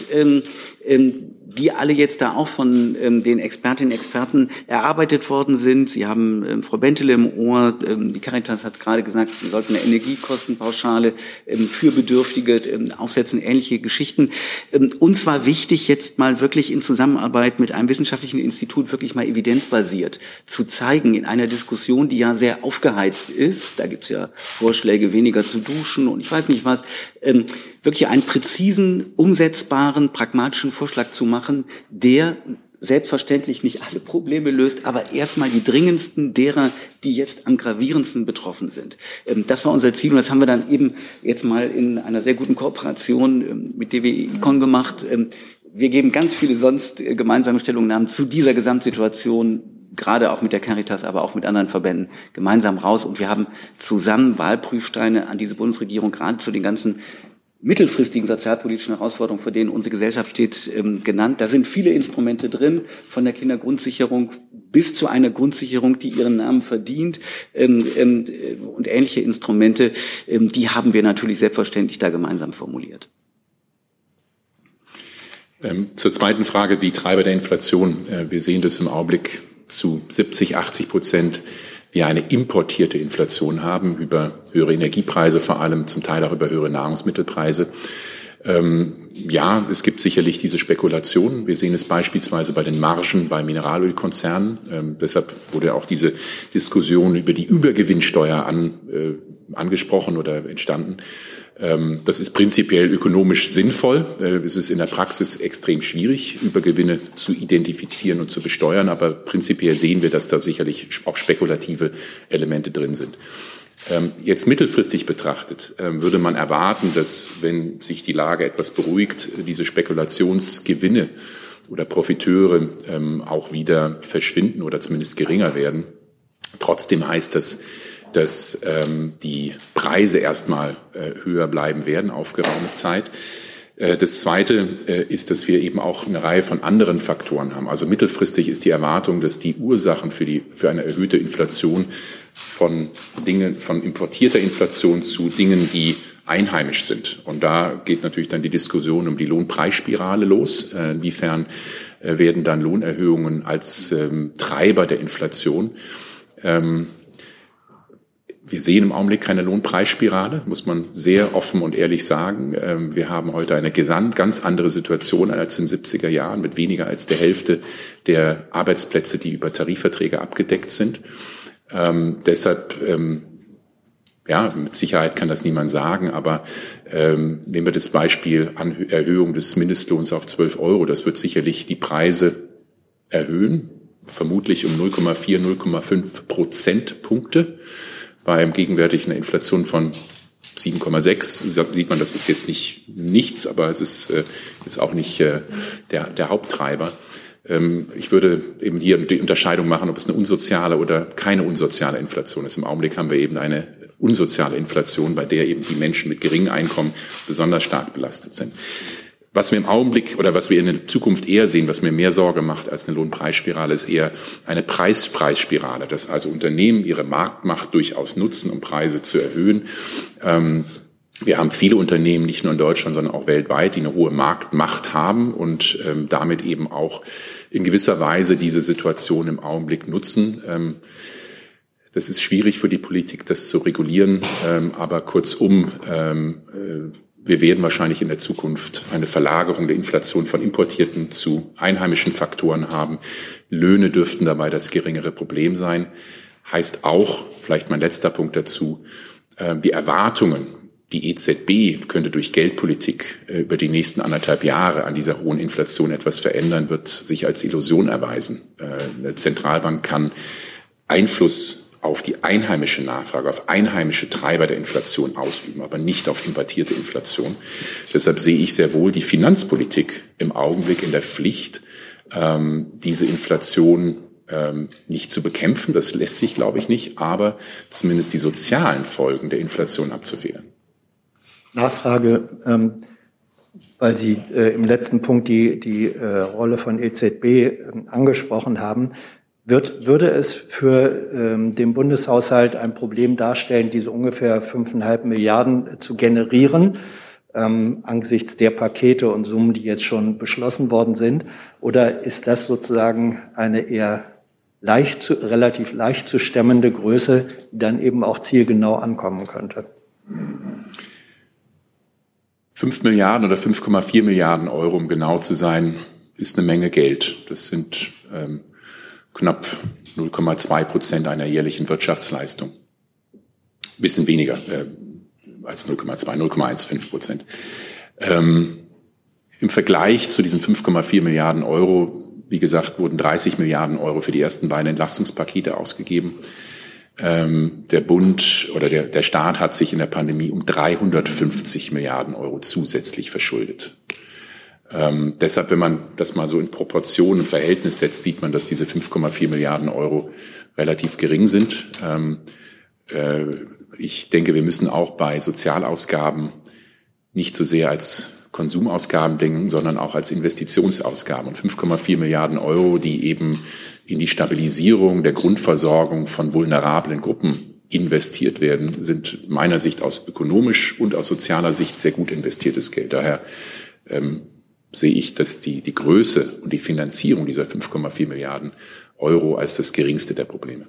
Die alle jetzt da auch von ähm, den Expertinnen und Experten erarbeitet worden sind. Sie haben ähm, Frau Bentele im Ohr, ähm, die Caritas hat gerade gesagt, wir sollten eine Energiekostenpauschale ähm, für Bedürftige ähm, aufsetzen, ähnliche Geschichten. Ähm, uns war wichtig, jetzt mal wirklich in Zusammenarbeit mit einem wissenschaftlichen Institut wirklich mal evidenzbasiert zu zeigen, in einer Diskussion, die ja sehr aufgeheizt ist, da gibt's ja Vorschläge, weniger zu duschen und ich weiß nicht was, ähm, wirklich einen präzisen, umsetzbaren, pragmatischen Vorschlag zu machen, der selbstverständlich nicht alle Probleme löst, aber erstmal die dringendsten derer, die jetzt am gravierendsten betroffen sind. Ähm, das war unser Ziel und das haben wir dann eben jetzt mal in einer sehr guten Kooperation ähm, mit DWE-Icon gemacht. Ähm, wir geben ganz viele sonst äh, gemeinsame Stellungnahmen zu dieser Gesamtsituation gerade auch mit der Caritas, aber auch mit anderen Verbänden gemeinsam raus. Und wir haben zusammen Wahlprüfsteine an diese Bundesregierung gerade zu den ganzen mittelfristigen sozialpolitischen Herausforderungen, vor denen unsere Gesellschaft steht, ähm, genannt. Da sind viele Instrumente drin, von der Kindergrundsicherung bis zu einer Grundsicherung, die ihren Namen verdient ähm, ähm, und ähnliche Instrumente, die haben wir natürlich selbstverständlich da gemeinsam formuliert. Zur zweiten Frage, die Treiber der Inflation. Äh, wir sehen das im Augenblick zu 70, 80 Prozent wir eine importierte Inflation haben, über höhere Energiepreise vor allem, zum Teil auch über höhere Nahrungsmittelpreise. Ähm, ja, es gibt sicherlich diese Spekulation. Wir sehen es beispielsweise bei den Margen bei Mineralölkonzernen. Ähm, deshalb wurde auch diese Diskussion über die Übergewinnsteuer an, äh, angesprochen oder entstanden. Ähm, das ist prinzipiell ökonomisch sinnvoll. Äh, es ist in der Praxis extrem schwierig, Übergewinne zu identifizieren und zu besteuern, aber prinzipiell sehen wir, dass da sicherlich auch spekulative Elemente drin sind. Ähm, jetzt mittelfristig betrachtet ähm, würde man erwarten, dass, wenn sich die Lage etwas beruhigt, diese Spekulationsgewinne oder Profiteure auch wieder verschwinden oder zumindest geringer werden. Trotzdem heißt das, dass ähm, die Preise erstmal äh, höher bleiben werden auf geraume Zeit. Äh, das Zweite äh, ist, dass wir eben auch eine Reihe von anderen Faktoren haben. Also mittelfristig ist die Erwartung, dass die Ursachen für, die, für eine erhöhte Inflation von Dingen, von importierter Inflation zu Dingen, die einheimisch sind. Und da geht natürlich dann die Diskussion um die Lohnpreisspirale los. Äh, inwiefern werden dann Lohnerhöhungen als ähm, Treiber der Inflation ähm, wir sehen im Augenblick keine Lohnpreisspirale, muss man sehr offen und ehrlich sagen. Ähm, wir haben heute eine ganz andere Situation als in den 70er Jahren mit weniger als der Hälfte der Arbeitsplätze, die über Tarifverträge abgedeckt sind. Ähm, deshalb, ähm, ja, mit Sicherheit kann das niemand sagen, aber ähm, nehmen wir das Beispiel an Erhöhung des Mindestlohns auf 12 Euro. Das wird sicherlich die Preise erhöhen, vermutlich um 0,4, 0,5 Prozentpunkte. Beim gegenwärtigen Inflation von 7,6 sieht man, das ist jetzt nicht nichts, aber es ist äh, jetzt auch nicht äh, der, der Haupttreiber. Ähm, ich würde eben hier die Unterscheidung machen, ob es eine unsoziale oder keine unsoziale Inflation ist. Im Augenblick haben wir eben eine unsoziale Inflation, bei der eben die Menschen mit geringem Einkommen besonders stark belastet sind. Was wir im Augenblick oder was wir in der Zukunft eher sehen, was mir mehr Sorge macht als eine Lohnpreisspirale, ist eher eine Preispreisspirale, dass also Unternehmen ihre Marktmacht durchaus nutzen, um Preise zu erhöhen. Ähm, wir haben viele Unternehmen, nicht nur in Deutschland, sondern auch weltweit, die eine hohe Marktmacht haben und ähm, damit eben auch in gewisser Weise diese Situation im Augenblick nutzen. Ähm, das ist schwierig für die Politik, das zu regulieren, ähm, aber kurzum, ähm, äh, wir werden wahrscheinlich in der Zukunft eine Verlagerung der Inflation von importierten zu einheimischen Faktoren haben. Löhne dürften dabei das geringere Problem sein. Heißt auch, vielleicht mein letzter Punkt dazu, äh, die Erwartungen, die EZB könnte durch Geldpolitik äh, über die nächsten anderthalb Jahre an dieser hohen Inflation etwas verändern, wird sich als Illusion erweisen. Äh, eine Zentralbank kann Einfluss auf die einheimische Nachfrage, auf einheimische Treiber der Inflation ausüben, aber nicht auf importierte Inflation. Deshalb sehe ich sehr wohl die Finanzpolitik im Augenblick in der Pflicht, ähm, diese Inflation ähm, nicht zu bekämpfen. Das lässt sich, glaube ich, nicht, aber zumindest die sozialen Folgen der Inflation abzuwehren. Nachfrage, ähm, weil Sie äh, im letzten Punkt die, die äh, Rolle von EZB äh, angesprochen haben. Wird, würde es für ähm, den Bundeshaushalt ein Problem darstellen, diese ungefähr fünfeinhalb Milliarden zu generieren, ähm, angesichts der Pakete und Summen, die jetzt schon beschlossen worden sind? Oder ist das sozusagen eine eher leicht zu, relativ leicht zu stemmende Größe, die dann eben auch zielgenau ankommen könnte? Fünf Milliarden oder 5,4 Milliarden Euro, um genau zu sein, ist eine Menge Geld. Das sind ähm, knapp 0,2 Prozent einer jährlichen Wirtschaftsleistung. Bisschen weniger äh, als 0,2, 0,15 Prozent. Ähm, Im Vergleich zu diesen 5,4 Milliarden Euro, wie gesagt, wurden 30 Milliarden Euro für die ersten beiden Entlastungspakete ausgegeben. Ähm, der Bund oder der, der Staat hat sich in der Pandemie um 350 Milliarden Euro zusätzlich verschuldet. Ähm, deshalb, wenn man das mal so in Proportion und Verhältnis setzt, sieht man, dass diese 5,4 Milliarden Euro relativ gering sind. Ähm, äh, ich denke, wir müssen auch bei Sozialausgaben nicht so sehr als Konsumausgaben denken, sondern auch als Investitionsausgaben. Und 5,4 Milliarden Euro, die eben in die Stabilisierung der Grundversorgung von vulnerablen Gruppen investiert werden, sind meiner Sicht aus ökonomisch und aus sozialer Sicht sehr gut investiertes Geld. Daher ähm, sehe ich, dass die, die Größe und die Finanzierung dieser 5,4 Milliarden Euro als das geringste der Probleme.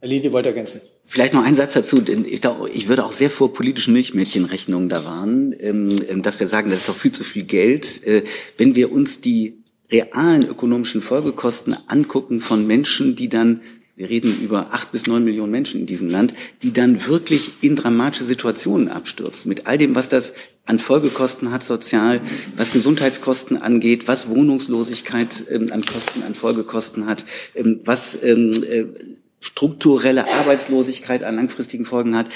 Herr Liedi wollte ergänzen. Vielleicht noch ein Satz dazu, denn ich, ich würde auch sehr vor politischen Milchmädchenrechnungen da warnen, ähm, ähm, dass wir sagen, das ist doch viel zu viel Geld. Äh, wenn wir uns die realen ökonomischen Folgekosten angucken von Menschen, die dann wir reden über acht bis neun Millionen Menschen in diesem Land, die dann wirklich in dramatische Situationen abstürzen. Mit all dem, was das an Folgekosten hat, sozial, was Gesundheitskosten angeht, was Wohnungslosigkeit ähm, an Kosten, an Folgekosten hat, ähm, was ähm, äh, strukturelle Arbeitslosigkeit an langfristigen Folgen hat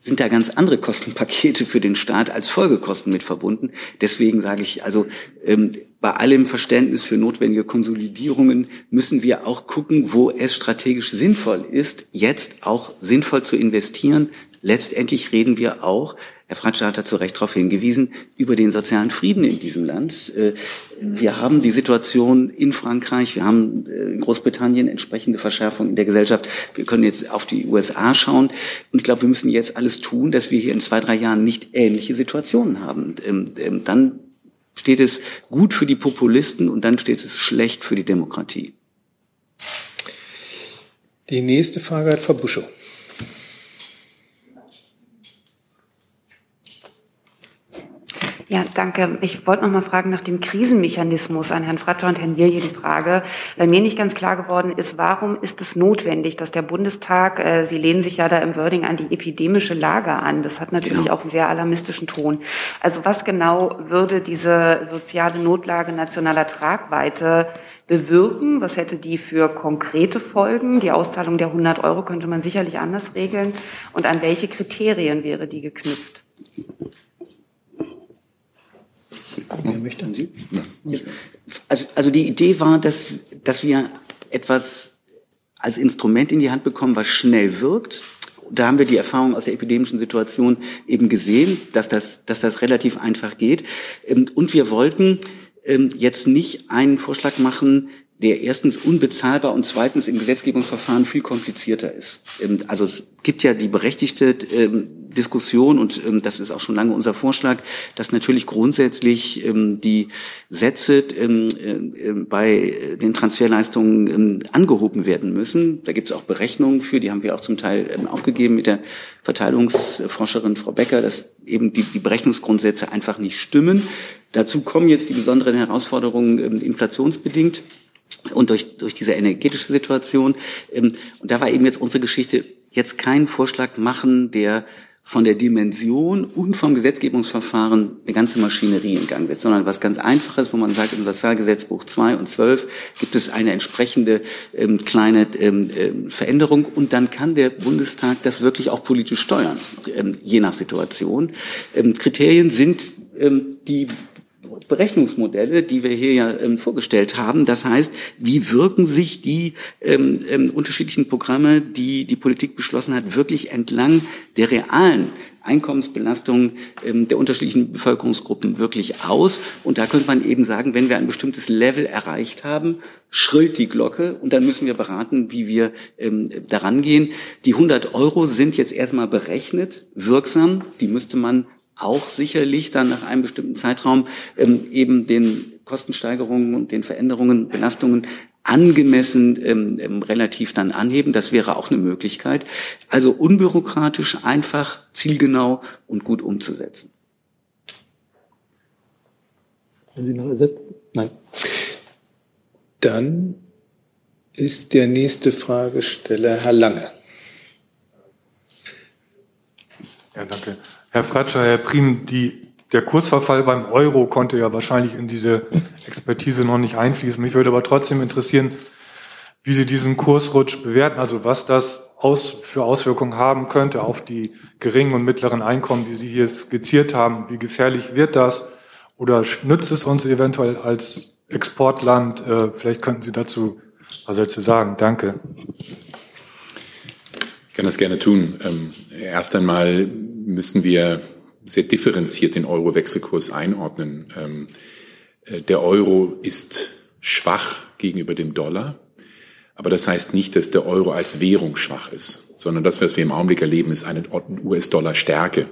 sind da ganz andere Kostenpakete für den Staat als Folgekosten mit verbunden. Deswegen sage ich, also ähm, bei allem Verständnis für notwendige Konsolidierungen müssen wir auch gucken, wo es strategisch sinnvoll ist, jetzt auch sinnvoll zu investieren. Letztendlich reden wir auch Herr Fratscher hat da zu Recht darauf hingewiesen, über den sozialen Frieden in diesem Land. Äh, wir haben die Situation in Frankreich, wir haben äh, in Großbritannien entsprechende Verschärfungen in der Gesellschaft. Wir können jetzt auf die USA schauen. Und ich glaube, wir müssen jetzt alles tun, dass wir hier in zwei, drei Jahren nicht ähnliche Situationen haben. Ähm, ähm, dann steht es gut für die Populisten und dann steht es schlecht für die Demokratie. Die nächste Frage hat Frau Buschow. Ja, danke. Ich wollte noch mal fragen nach dem Krisenmechanismus an Herrn Fratscher und Herrn Nilje die Frage, weil mir nicht ganz klar geworden ist, warum ist es notwendig, dass der Bundestag, äh, Sie lehnen sich ja da im Wording an die epidemische Lage an. Das hat natürlich genau. auch einen sehr alarmistischen Ton. Also was genau würde diese soziale Notlage nationaler Tragweite bewirken? Was hätte die für konkrete Folgen? Die Auszahlung der 100 Euro könnte man sicherlich anders regeln. Und an welche Kriterien wäre die geknüpft? Wer möchte? Sie? Also, also die Idee war, dass, dass wir etwas als Instrument in die Hand bekommen, was schnell wirkt. Da haben wir die Erfahrung aus der epidemischen Situation eben gesehen, dass das, dass das relativ einfach geht. Ähm, und wir wollten ähm, jetzt nicht einen Vorschlag machen, der erstens unbezahlbar und zweitens im Gesetzgebungsverfahren viel komplizierter ist. Ähm, also es gibt ja die berechtigte Diskussion und ähm, das ist auch schon lange unser Vorschlag, dass natürlich grundsätzlich die Sätze bei den Transferleistungen angehoben werden müssen. Da gibt es auch Berechnungen für, die haben wir auch zum Teil aufgegeben mit der Verteilungsforscherin Frau Becker, dass eben die, die Berechnungsgrundsätze einfach nicht stimmen. Dazu kommen jetzt die besonderen Herausforderungen inflationsbedingt und durch, durch diese energetische Situation. Ähm, und da war eben jetzt unsere Geschichte, jetzt keinen Vorschlag machen, der von der Dimension und vom Gesetzgebungsverfahren eine ganze Maschinerie in Gang setzt, sondern was ganz Einfaches, wo man sagt, im Sozialgesetzbuch 2 und 12 gibt es eine entsprechende ähm, kleine ähm, ähm, Veränderung und dann kann der Bundestag das wirklich auch politisch steuern, ähm, je nach Situation. Ähm, Kriterien sind ähm, die Berechnungsmodelle, die wir hier ja ähm, vorgestellt haben. Das heißt, wie wirken sich die ähm, ähm, unterschiedlichen Programme, die die Politik beschlossen hat, wirklich entlang der realen Einkommensbelastung ähm, der unterschiedlichen Bevölkerungsgruppen wirklich aus. Und da könnte man eben sagen, wenn wir ein bestimmtes Level erreicht haben, schrillt die Glocke und dann müssen wir beraten, wie wir ähm, daran gehen. Die 100 Euro sind jetzt erstmal berechnet, wirksam. Die müsste man auch sicherlich dann nach einem bestimmten Zeitraum ähm, eben den Kostensteigerungen und den Veränderungen, Belastungen angemessen ähm, ähm, relativ dann anheben. Das wäre auch eine Möglichkeit. Also unbürokratisch, einfach, zielgenau und gut umzusetzen. Können Sie noch ersetzen? Nein. Dann ist der nächste Fragesteller Herr Lange. Ja, danke. Herr Fratscher, Herr Prim, die, der Kursverfall beim Euro konnte ja wahrscheinlich in diese Expertise noch nicht einfließen. Mich würde aber trotzdem interessieren, wie Sie diesen Kursrutsch bewerten, also was das aus, für Auswirkungen haben könnte auf die geringen und mittleren Einkommen, die Sie hier skizziert haben. Wie gefährlich wird das? Oder nützt es uns eventuell als Exportland? Äh, vielleicht könnten Sie dazu was dazu sagen. Danke. Ich kann das gerne tun. Ähm, erst einmal müssen wir sehr differenziert den Euro-Wechselkurs einordnen. Ähm, äh, der Euro ist schwach gegenüber dem Dollar, aber das heißt nicht, dass der Euro als Währung schwach ist, sondern das, was wir im Augenblick erleben, ist eine US-Dollar-Stärke.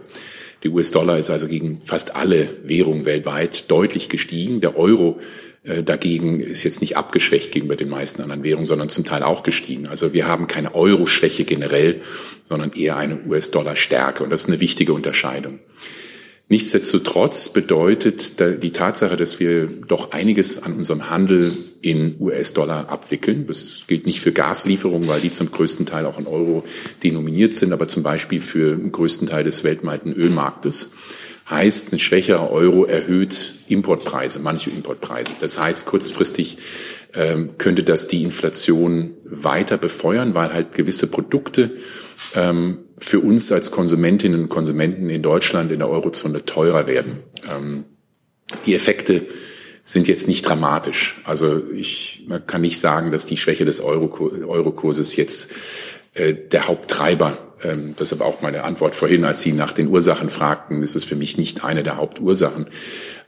Der US-Dollar ist also gegen fast alle Währungen weltweit deutlich gestiegen. Der Euro äh, dagegen ist jetzt nicht abgeschwächt gegenüber den meisten anderen Währungen, sondern zum Teil auch gestiegen. Also wir haben keine Euro-Schwäche generell, sondern eher eine US-Dollar-Stärke. Und das ist eine wichtige Unterscheidung. Nichtsdestotrotz bedeutet die Tatsache, dass wir doch einiges an unserem Handel in US-Dollar abwickeln. Das gilt nicht für Gaslieferungen, weil die zum größten Teil auch in Euro denominiert sind, aber zum Beispiel für den größten Teil des weltweiten Ölmarktes heißt, ein schwächerer Euro erhöht Importpreise, manche Importpreise. Das heißt, kurzfristig ähm, könnte das die Inflation weiter befeuern, weil halt gewisse Produkte ähm, für uns als Konsumentinnen und Konsumenten in Deutschland, in der Eurozone teurer werden. Ähm, die Effekte sind jetzt nicht dramatisch. Also ich man kann nicht sagen, dass die Schwäche des Eurokurses jetzt äh, der Haupttreiber ähm, deshalb auch meine Antwort vorhin, als Sie nach den Ursachen fragten, ist es für mich nicht eine der Hauptursachen,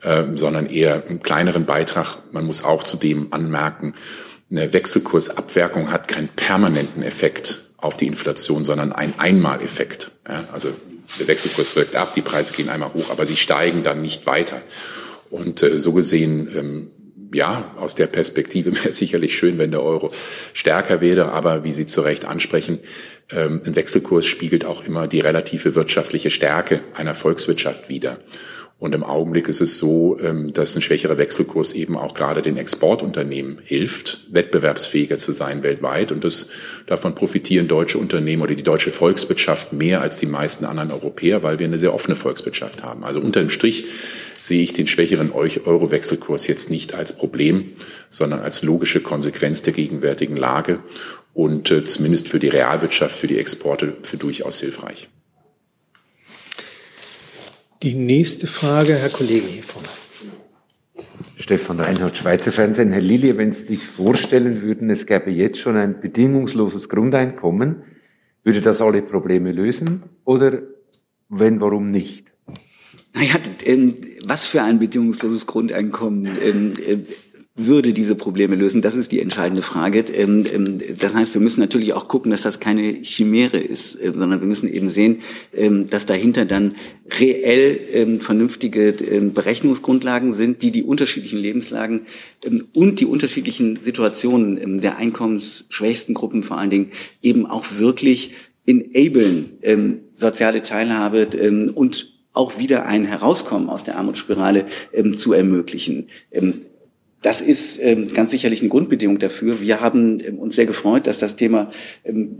ähm, sondern eher einen kleineren Beitrag. Man muss auch zudem anmerken, eine Wechselkursabwerkung hat keinen permanenten Effekt auf die Inflation, sondern einen Einmaleffekt. Ja, also der Wechselkurs wirkt ab, die Preise gehen einmal hoch, aber sie steigen dann nicht weiter. Und äh, so gesehen ähm, ja, aus der Perspektive *laughs* wäre es sicherlich schön, wenn der Euro stärker wäre, aber wie Sie zu Recht ansprechen, ähm, ein Wechselkurs spiegelt auch immer die relative wirtschaftliche Stärke einer Volkswirtschaft wider. Und im Augenblick ist es so, ähm, dass ein schwächerer Wechselkurs eben auch gerade den Exportunternehmen hilft, wettbewerbsfähiger zu sein weltweit. Und das, davon profitieren deutsche Unternehmen oder die deutsche Volkswirtschaft mehr als die meisten anderen Europäer, weil wir eine sehr offene Volkswirtschaft haben. Also unter dem Strich sehe ich den schwächeren Euro-Wechselkurs jetzt nicht als Problem, sondern als logische Konsequenz der gegenwärtigen Lage und äh, zumindest für die Realwirtschaft, für die Exporte für durchaus hilfreich. Die nächste Frage, Herr Kollege hier vorne. Stefan Reinhardt, Schweizer Fernsehen. Herr Lilje, wenn Sie sich vorstellen würden, es gäbe jetzt schon ein bedingungsloses Grundeinkommen, würde das alle Probleme lösen? Oder wenn, warum nicht? Naja, ähm, was für ein bedingungsloses Grundeinkommen? Ähm, würde diese Probleme lösen? Das ist die entscheidende Frage. Ähm, ähm, das heißt, wir müssen natürlich auch gucken, dass das keine Chimäre ist, äh, sondern wir müssen eben sehen, ähm, dass dahinter dann reell vernünftige Berechnungsgrundlagen sind, die die unterschiedlichen Lebenslagen und die unterschiedlichen Situationen der einkommensschwächsten Gruppen vor allen Dingen eben auch wirklich enablen, soziale Teilhabe und auch wieder ein Herauskommen aus der Armutsspirale zu ermöglichen. Das ist ähm, ganz sicherlich eine Grundbedingung dafür. Wir haben ähm, uns sehr gefreut, dass das Thema ähm,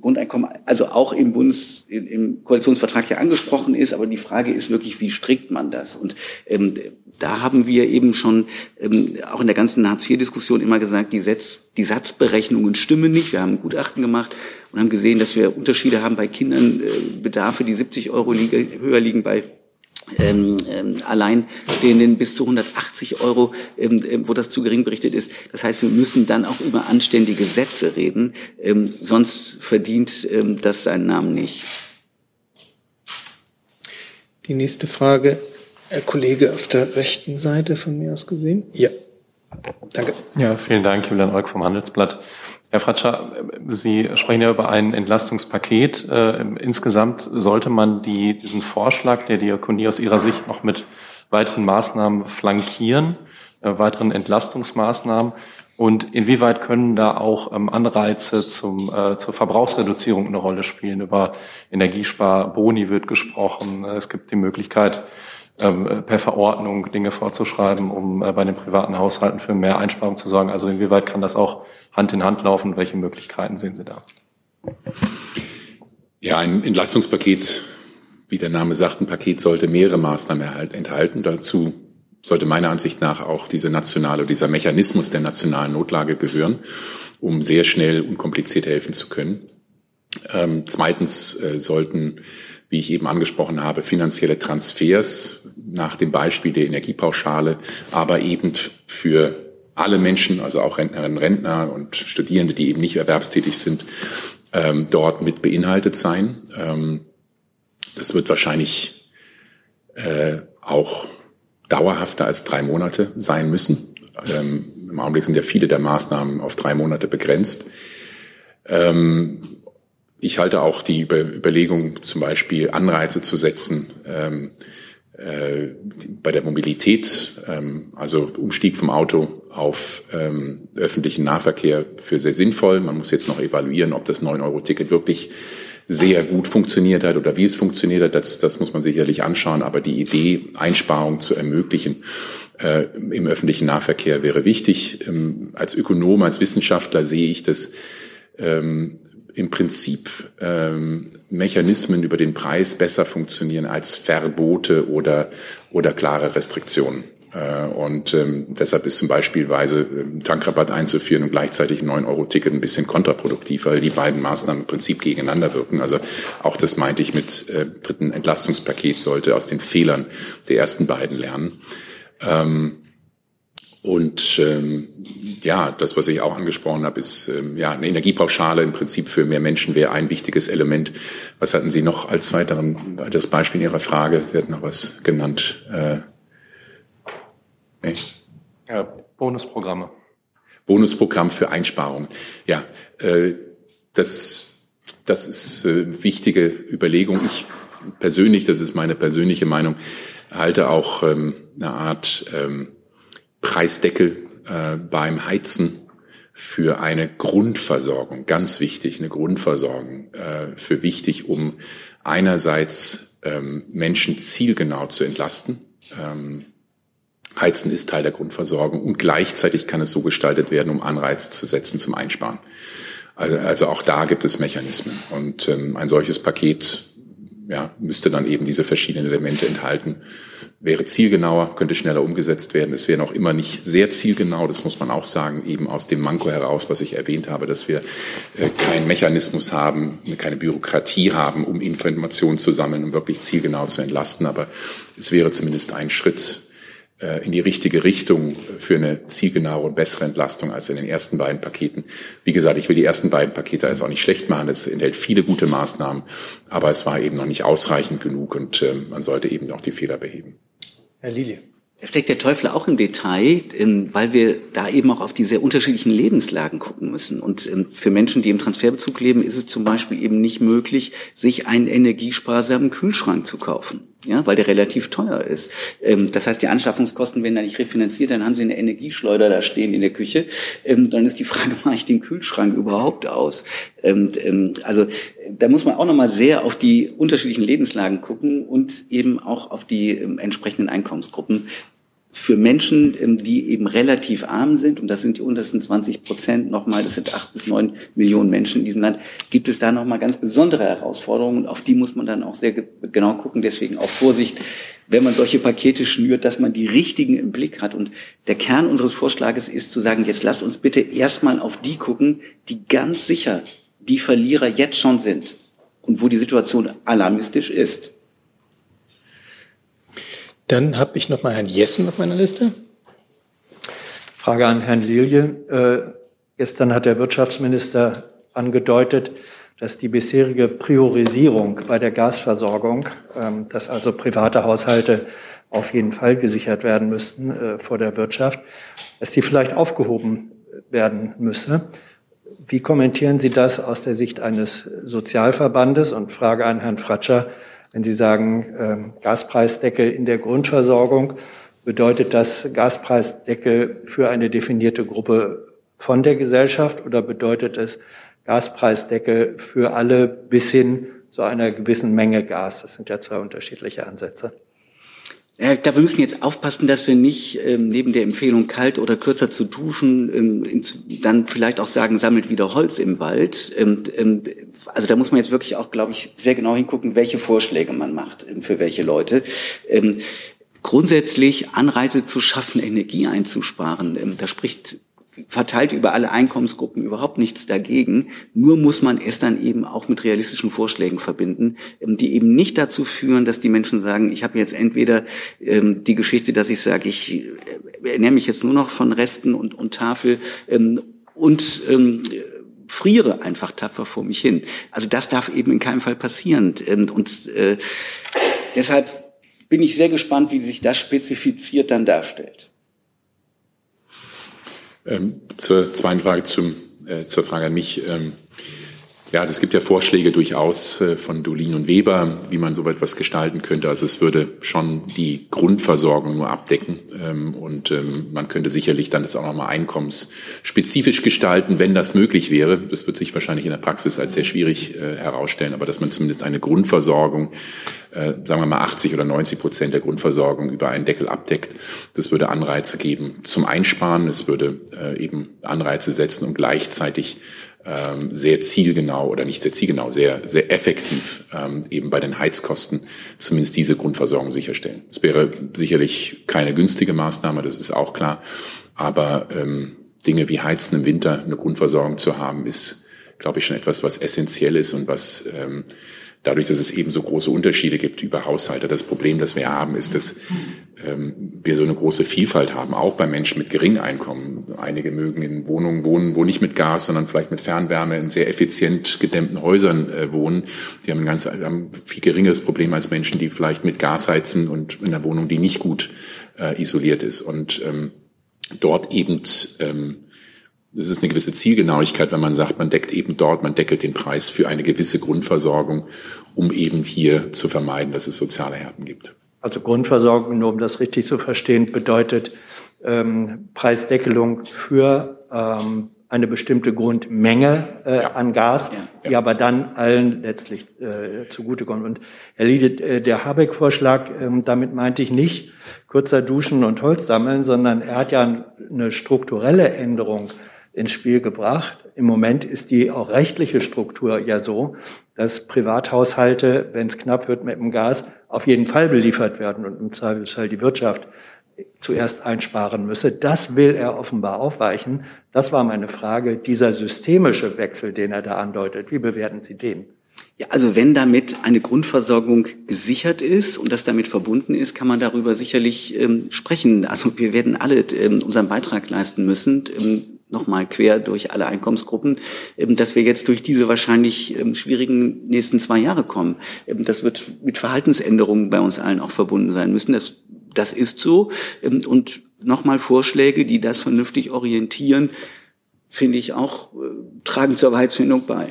Grundeinkommen also auch im Bundes im Koalitionsvertrag ja angesprochen ist, aber die Frage ist wirklich, wie strickt man das? Und ähm, da haben wir eben schon ähm, auch in der ganzen Hartz-IV-Diskussion immer gesagt, die, Satz, die Satzberechnungen stimmen nicht. Wir haben ein Gutachten gemacht und haben gesehen, dass wir Unterschiede haben bei Kindern, äh, Bedarfe, die 70 Euro liege, höher liegen bei ähm, ähm, Alleinstehenden bis zu 180 Euro, ähm, ähm, wo das zu gering berichtet ist. Das heißt, wir müssen dann auch über anständige Sätze reden, ähm, sonst verdient ähm, das seinen Namen nicht. Die nächste Frage, Herr Kollege auf der rechten Seite von mir aus gesehen. Ja, danke. Ja, vielen Dank, Julian Olk vom Handelsblatt. Herr Fratscher, Sie sprechen ja über ein Entlastungspaket. Äh, insgesamt sollte man die, diesen Vorschlag der Diakonie aus Ihrer Sicht noch mit weiteren Maßnahmen flankieren, äh, weiteren Entlastungsmaßnahmen. Und inwieweit können da auch ähm, Anreize zum, äh, zur Verbrauchsreduzierung eine Rolle spielen? Über Energiesparboni wird gesprochen. Es gibt die Möglichkeit, per Verordnung Dinge vorzuschreiben, um bei den privaten Haushalten für mehr Einsparungen zu sorgen. Also inwieweit kann das auch Hand in Hand laufen? Welche Möglichkeiten sehen Sie da? Ja, ein Entlastungspaket, wie der Name sagt, ein Paket sollte mehrere Maßnahmen enthalten. Dazu sollte meiner Ansicht nach auch diese nationale, dieser Mechanismus der nationalen Notlage gehören, um sehr schnell und kompliziert helfen zu können. Ähm, zweitens äh, sollten, wie ich eben angesprochen habe, finanzielle Transfers nach dem Beispiel der Energiepauschale, aber eben für alle Menschen, also auch Rentnerinnen, Rentner und Studierende, die eben nicht erwerbstätig sind, ähm, dort mit beinhaltet sein. Ähm, das wird wahrscheinlich äh, auch dauerhafter als drei Monate sein müssen. Ähm, Im Augenblick sind ja viele der Maßnahmen auf drei Monate begrenzt. Ähm, ich halte auch die Überlegung, zum Beispiel Anreize zu setzen, ähm, äh, bei der Mobilität, ähm, also Umstieg vom Auto auf ähm, öffentlichen Nahverkehr für sehr sinnvoll. Man muss jetzt noch evaluieren, ob das 9-Euro-Ticket wirklich sehr gut funktioniert hat oder wie es funktioniert hat. Das, das muss man sicherlich anschauen. Aber die Idee, Einsparungen zu ermöglichen äh, im öffentlichen Nahverkehr wäre wichtig. Ähm, als Ökonom, als Wissenschaftler sehe ich das ähm, im Prinzip ähm, Mechanismen über den Preis besser funktionieren als Verbote oder, oder klare Restriktionen. Äh, und ähm, deshalb ist zum Beispielweise ähm, Tankrabatt einzuführen und gleichzeitig ein 9-Euro-Ticket ein bisschen kontraproduktiv, weil die beiden Maßnahmen im Prinzip gegeneinander wirken. Also auch das meinte ich mit äh, dritten Entlastungspaket sollte aus den Fehlern der ersten beiden lernen. Ähm, und ähm, ja, das, was ich auch angesprochen habe, ist ähm, ja eine Energiepauschale im Prinzip für mehr Menschen wäre ein wichtiges Element. Was hatten Sie noch als weiteren das Beispiel in Ihrer Frage? Sie hatten noch was genannt. Äh, nee? Ja, Bonusprogramme. Bonusprogramm für Einsparungen. Ja, äh, das das ist äh, wichtige Überlegung. Ich persönlich, das ist meine persönliche Meinung, halte auch ähm, eine Art ähm, Preisdeckel äh, beim Heizen für eine Grundversorgung, ganz wichtig, eine Grundversorgung äh, für wichtig, um einerseits ähm, Menschen zielgenau zu entlasten. Ähm, Heizen ist Teil der Grundversorgung und gleichzeitig kann es so gestaltet werden, um Anreize zu setzen zum Einsparen. Also, also auch da gibt es Mechanismen. Und ähm, ein solches Paket ja, müsste dann eben diese verschiedenen Elemente enthalten. Wäre zielgenauer, könnte schneller umgesetzt werden. Es wäre noch immer nicht sehr zielgenau, das muss man auch sagen, eben aus dem Manko heraus, was ich erwähnt habe, dass wir äh, keinen Mechanismus haben, keine Bürokratie haben, um Informationen zu sammeln, um wirklich zielgenau zu entlasten. Aber es wäre zumindest ein Schritt in die richtige Richtung für eine zielgenaue und bessere Entlastung als in den ersten beiden Paketen. Wie gesagt, ich will die ersten beiden Pakete also auch nicht schlecht machen. Es enthält viele gute Maßnahmen, aber es war eben noch nicht ausreichend genug und äh, man sollte eben auch die Fehler beheben. Herr Lilie. Steckt der Teufel auch im Detail, weil wir da eben auch auf die sehr unterschiedlichen Lebenslagen gucken müssen. Und ähm, für Menschen, die im Transferbezug leben, ist es zum Beispiel eben nicht möglich, sich einen energiesparsamen Kühlschrank zu kaufen. Ja, weil der relativ teuer ist. Ähm, das heißt, die Anschaffungskosten werden da nicht refinanziert, dann haben sie eine Energieschleuder da stehen in der Küche. Ähm, dann ist die Frage, *laughs* mache ich den Kühlschrank überhaupt aus? Also da muss man auch nochmal sehr auf die unterschiedlichen Lebenslagen gucken und eben auch auf die entsprechenden Einkommensgruppen für Menschen, ähm, die eben relativ arm sind, und das sind die untersten 20 Prozent nochmal, das sind acht bis neun Millionen Menschen in diesem Land, gibt es da nochmal ganz besondere Herausforderungen und auf die muss man dann auch sehr genau gucken. Deswegen auch Vorsicht, wenn man solche Pakete schnürt, dass man die richtigen im Blick hat. Und der Kern unseres Vorschlages ist zu sagen, jetzt lasst uns bitte erstmal auf die gucken, die ganz sicher die Verlierer jetzt schon sind und wo die Situation alarmistisch ist. Dann habe ich noch mal Herrn Jessen auf meiner Liste. Frage an Herrn Lilie. Äh, gestern hat der Wirtschaftsminister angedeutet, dass die bisherige Priorisierung bei der Gasversorgung, ähm, dass also private Haushalte auf jeden Fall gesichert werden müssten äh, vor der Wirtschaft, dass die vielleicht aufgehoben werden müsse. Wie kommentieren Sie das aus der Sicht eines Sozialverbandes? Und Frage an Herrn Fratscher, wenn Sie sagen, äh, Gaspreisdeckel in der Grundversorgung, bedeutet das Gaspreisdeckel für eine definierte Gruppe von der Gesellschaft oder bedeutet es Gaspreisdeckel für alle bis hin zu einer gewissen Menge Gas? Das sind ja zwei unterschiedliche Ansätze. Ja, da wir müssen jetzt aufpassen, dass wir nicht ähm, neben der Empfehlung kalt oder kürzer zu duschen, ähm, dann vielleicht auch sagen, sammelt wieder Holz im Wald. Ähm, ähm, also da muss man jetzt wirklich auch, glaube ich, sehr genau hingucken, welche Vorschläge man macht ähm, für welche Leute. Ähm, grundsätzlich Anreize zu schaffen, Energie einzusparen. Ähm, da spricht verteilt über alle Einkommensgruppen überhaupt nichts dagegen. Nur muss man es dann eben auch mit realistischen Vorschlägen verbinden, ähm, die eben nicht dazu führen, dass die Menschen sagen, ich habe jetzt entweder ähm, die Geschichte, dass ich sage, ich äh, ernähre mich jetzt nur noch von Resten und, und Tafel ähm, und ähm, friere einfach tapfer vor mich hin. Also das darf eben in keinem Fall passieren. Und, und äh, deshalb bin ich sehr gespannt, wie sich das spezifiziert dann darstellt. Ähm, zur zweiten Frage, zum, äh, zur Frage an mich. Ähm, ja, es gibt ja Vorschläge durchaus äh, von Dolin und Weber, wie man so etwas gestalten könnte. Also es würde schon die Grundversorgung nur abdecken ähm, und ähm, man könnte sicherlich dann das auch nochmal einkommensspezifisch gestalten, wenn das möglich wäre. Das wird sich wahrscheinlich in der Praxis als sehr schwierig äh, herausstellen, aber dass man zumindest eine Grundversorgung, äh, sagen wir mal 80 oder 90 Prozent der Grundversorgung über einen Deckel abdeckt, das würde Anreize geben zum Einsparen. Es würde eben Anreize setzen und gleichzeitig ähm, sehr zielgenau oder nicht sehr zielgenau, sehr, sehr effektiv ähm, eben bei den Heizkosten zumindest diese Grundversorgung sicherstellen. Es wäre sicherlich keine günstige Maßnahme, das ist auch klar, aber ähm, Dinge wie Heizen im Winter, eine Grundversorgung zu haben, ist, glaube ich, schon etwas, was essentiell ist und was ähm, dadurch, dass es eben so große Unterschiede gibt über Haushalte. Das Problem, das wir haben, ist, dass ähm, wir so eine große Vielfalt haben, auch bei Menschen mit geringem Einkommen. Einige mögen in Wohnungen wohnen, wo nicht mit Gas, sondern vielleicht mit Fernwärme in sehr effizient gedämmten Häusern äh, wohnen. Die haben ein ganz haben viel geringeres Problem als Menschen, die vielleicht mit Gas heizen und in einer Wohnung, die nicht gut äh, isoliert ist. Und ähm, dort eben ähm, es ist eine gewisse Zielgenauigkeit, wenn man sagt, man deckt eben dort, man deckelt den Preis für eine gewisse Grundversorgung, um eben hier zu vermeiden, dass es soziale Härten gibt. Also Grundversorgung, nur um das richtig zu verstehen, bedeutet ähm, Preisdeckelung für ähm, eine bestimmte Grundmenge äh, ja. an Gas, ja. die aber dann allen letztlich äh, zugutekommt. Und Herr Liede, äh, der Habeck-Vorschlag, ähm, damit meinte ich nicht kurzer Duschen und Holz sammeln, sondern er hat ja eine strukturelle Änderung ins Spiel gebracht. Im Moment ist die auch rechtliche Struktur ja so, dass Privathaushalte, wenn es knapp wird mit dem Gas, auf jeden Fall beliefert werden und im Zweifelsfall die Wirtschaft zuerst einsparen müsse. Das will er offenbar aufweichen. Das war meine Frage. Dieser systemische Wechsel, den er da andeutet, wie bewerten Sie den? Ja, also wenn damit eine Grundversorgung gesichert ist und das damit verbunden ist, kann man darüber sicherlich ähm, sprechen. Also wir werden alle ähm, unseren Beitrag leisten müssen. Ähm, nochmal quer durch alle Einkommensgruppen, ähm, dass wir jetzt durch diese wahrscheinlich ähm, schwierigen nächsten zwei Jahre kommen. Ähm, das wird mit Verhaltensänderungen bei uns allen auch verbunden sein müssen. Das das ist so. Und nochmal Vorschläge, die das vernünftig orientieren, finde ich auch, äh, tragen zur Wahrheitsfindung bei.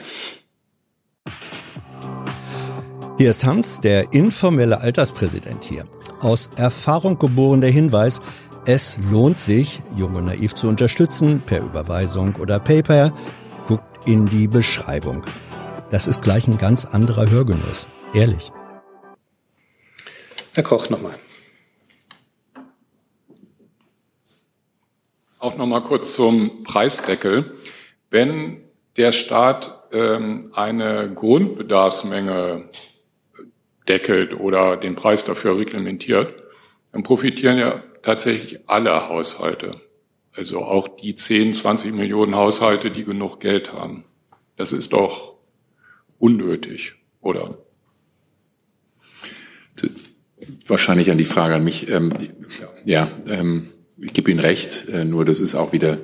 Hier ist Hans, der informelle Alterspräsident hier. Aus Erfahrung geboren der Hinweis, es lohnt sich, Jung und Naiv zu unterstützen, per Überweisung oder PayPal. Guckt in die Beschreibung. Das ist gleich ein ganz anderer Hörgenuss. Ehrlich. Herr Koch nochmal. Auch noch mal kurz zum Preisdeckel. Wenn der Staat ähm, eine Grundbedarfsmenge deckelt oder den Preis dafür reglementiert, dann profitieren ja tatsächlich alle Haushalte. Also auch die 10, 20 Millionen Haushalte, die genug Geld haben. Das ist doch unnötig, oder? Wahrscheinlich an die Frage an mich. Ähm, ja, ja ähm, ich gebe Ihnen recht, äh, nur das ist auch wieder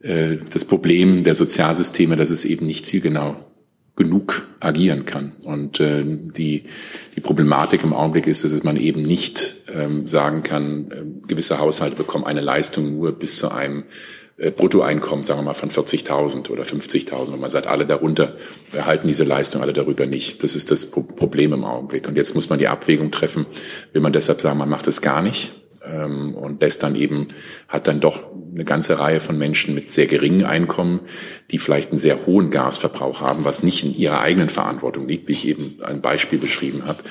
äh, das Problem der Sozialsysteme, dass es eben nicht zielgenau genug agieren kann. Und äh, die, die Problematik im Augenblick ist, dass man eben nicht ähm, sagen kann, äh, gewisse Haushalte bekommen eine Leistung nur bis zu einem äh, Bruttoeinkommen, sagen wir mal, von 40.000 oder 50.000. Und man sagt, alle darunter erhalten diese Leistung, alle darüber nicht. Das ist das Problem im Augenblick. Und jetzt muss man die Abwägung treffen. Will man deshalb sagen, man macht es gar nicht? Ähm, und lässt dann eben, hat dann doch eine ganze Reihe von Menschen mit sehr geringen Einkommen, die vielleicht einen sehr hohen Gasverbrauch haben, was nicht in ihrer eigenen Verantwortung liegt, wie ich eben ein Beispiel beschrieben habe.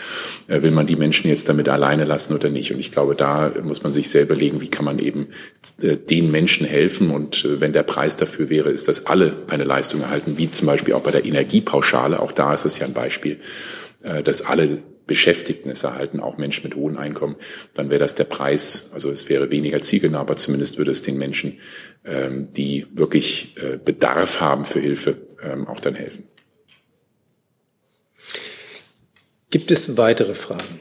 Äh, will man die Menschen jetzt damit alleine lassen oder nicht? Und ich glaube, da muss man sich sehr überlegen, wie kann man eben äh, den Menschen helfen. Und äh, wenn der Preis dafür wäre, ist, dass alle eine Leistung erhalten, wie zum Beispiel auch bei der Energiepauschale. Auch da ist es ja ein Beispiel, äh, dass alle Beschäftigten es erhalten, auch Menschen mit hohen Einkommen, dann wäre das der Preis. Also es wäre weniger zielgenau, aber zumindest würde es den Menschen, ähm, die wirklich äh, Bedarf haben für Hilfe, ähm, auch dann helfen. Gibt es weitere Fragen?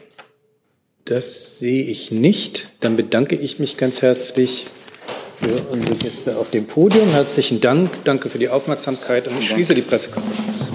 Das sehe ich nicht. Dann bedanke ich mich ganz herzlich für unsere Gäste auf dem Podium. Herzlichen Dank. Danke für die Aufmerksamkeit und ich schließe die Pressekonferenz.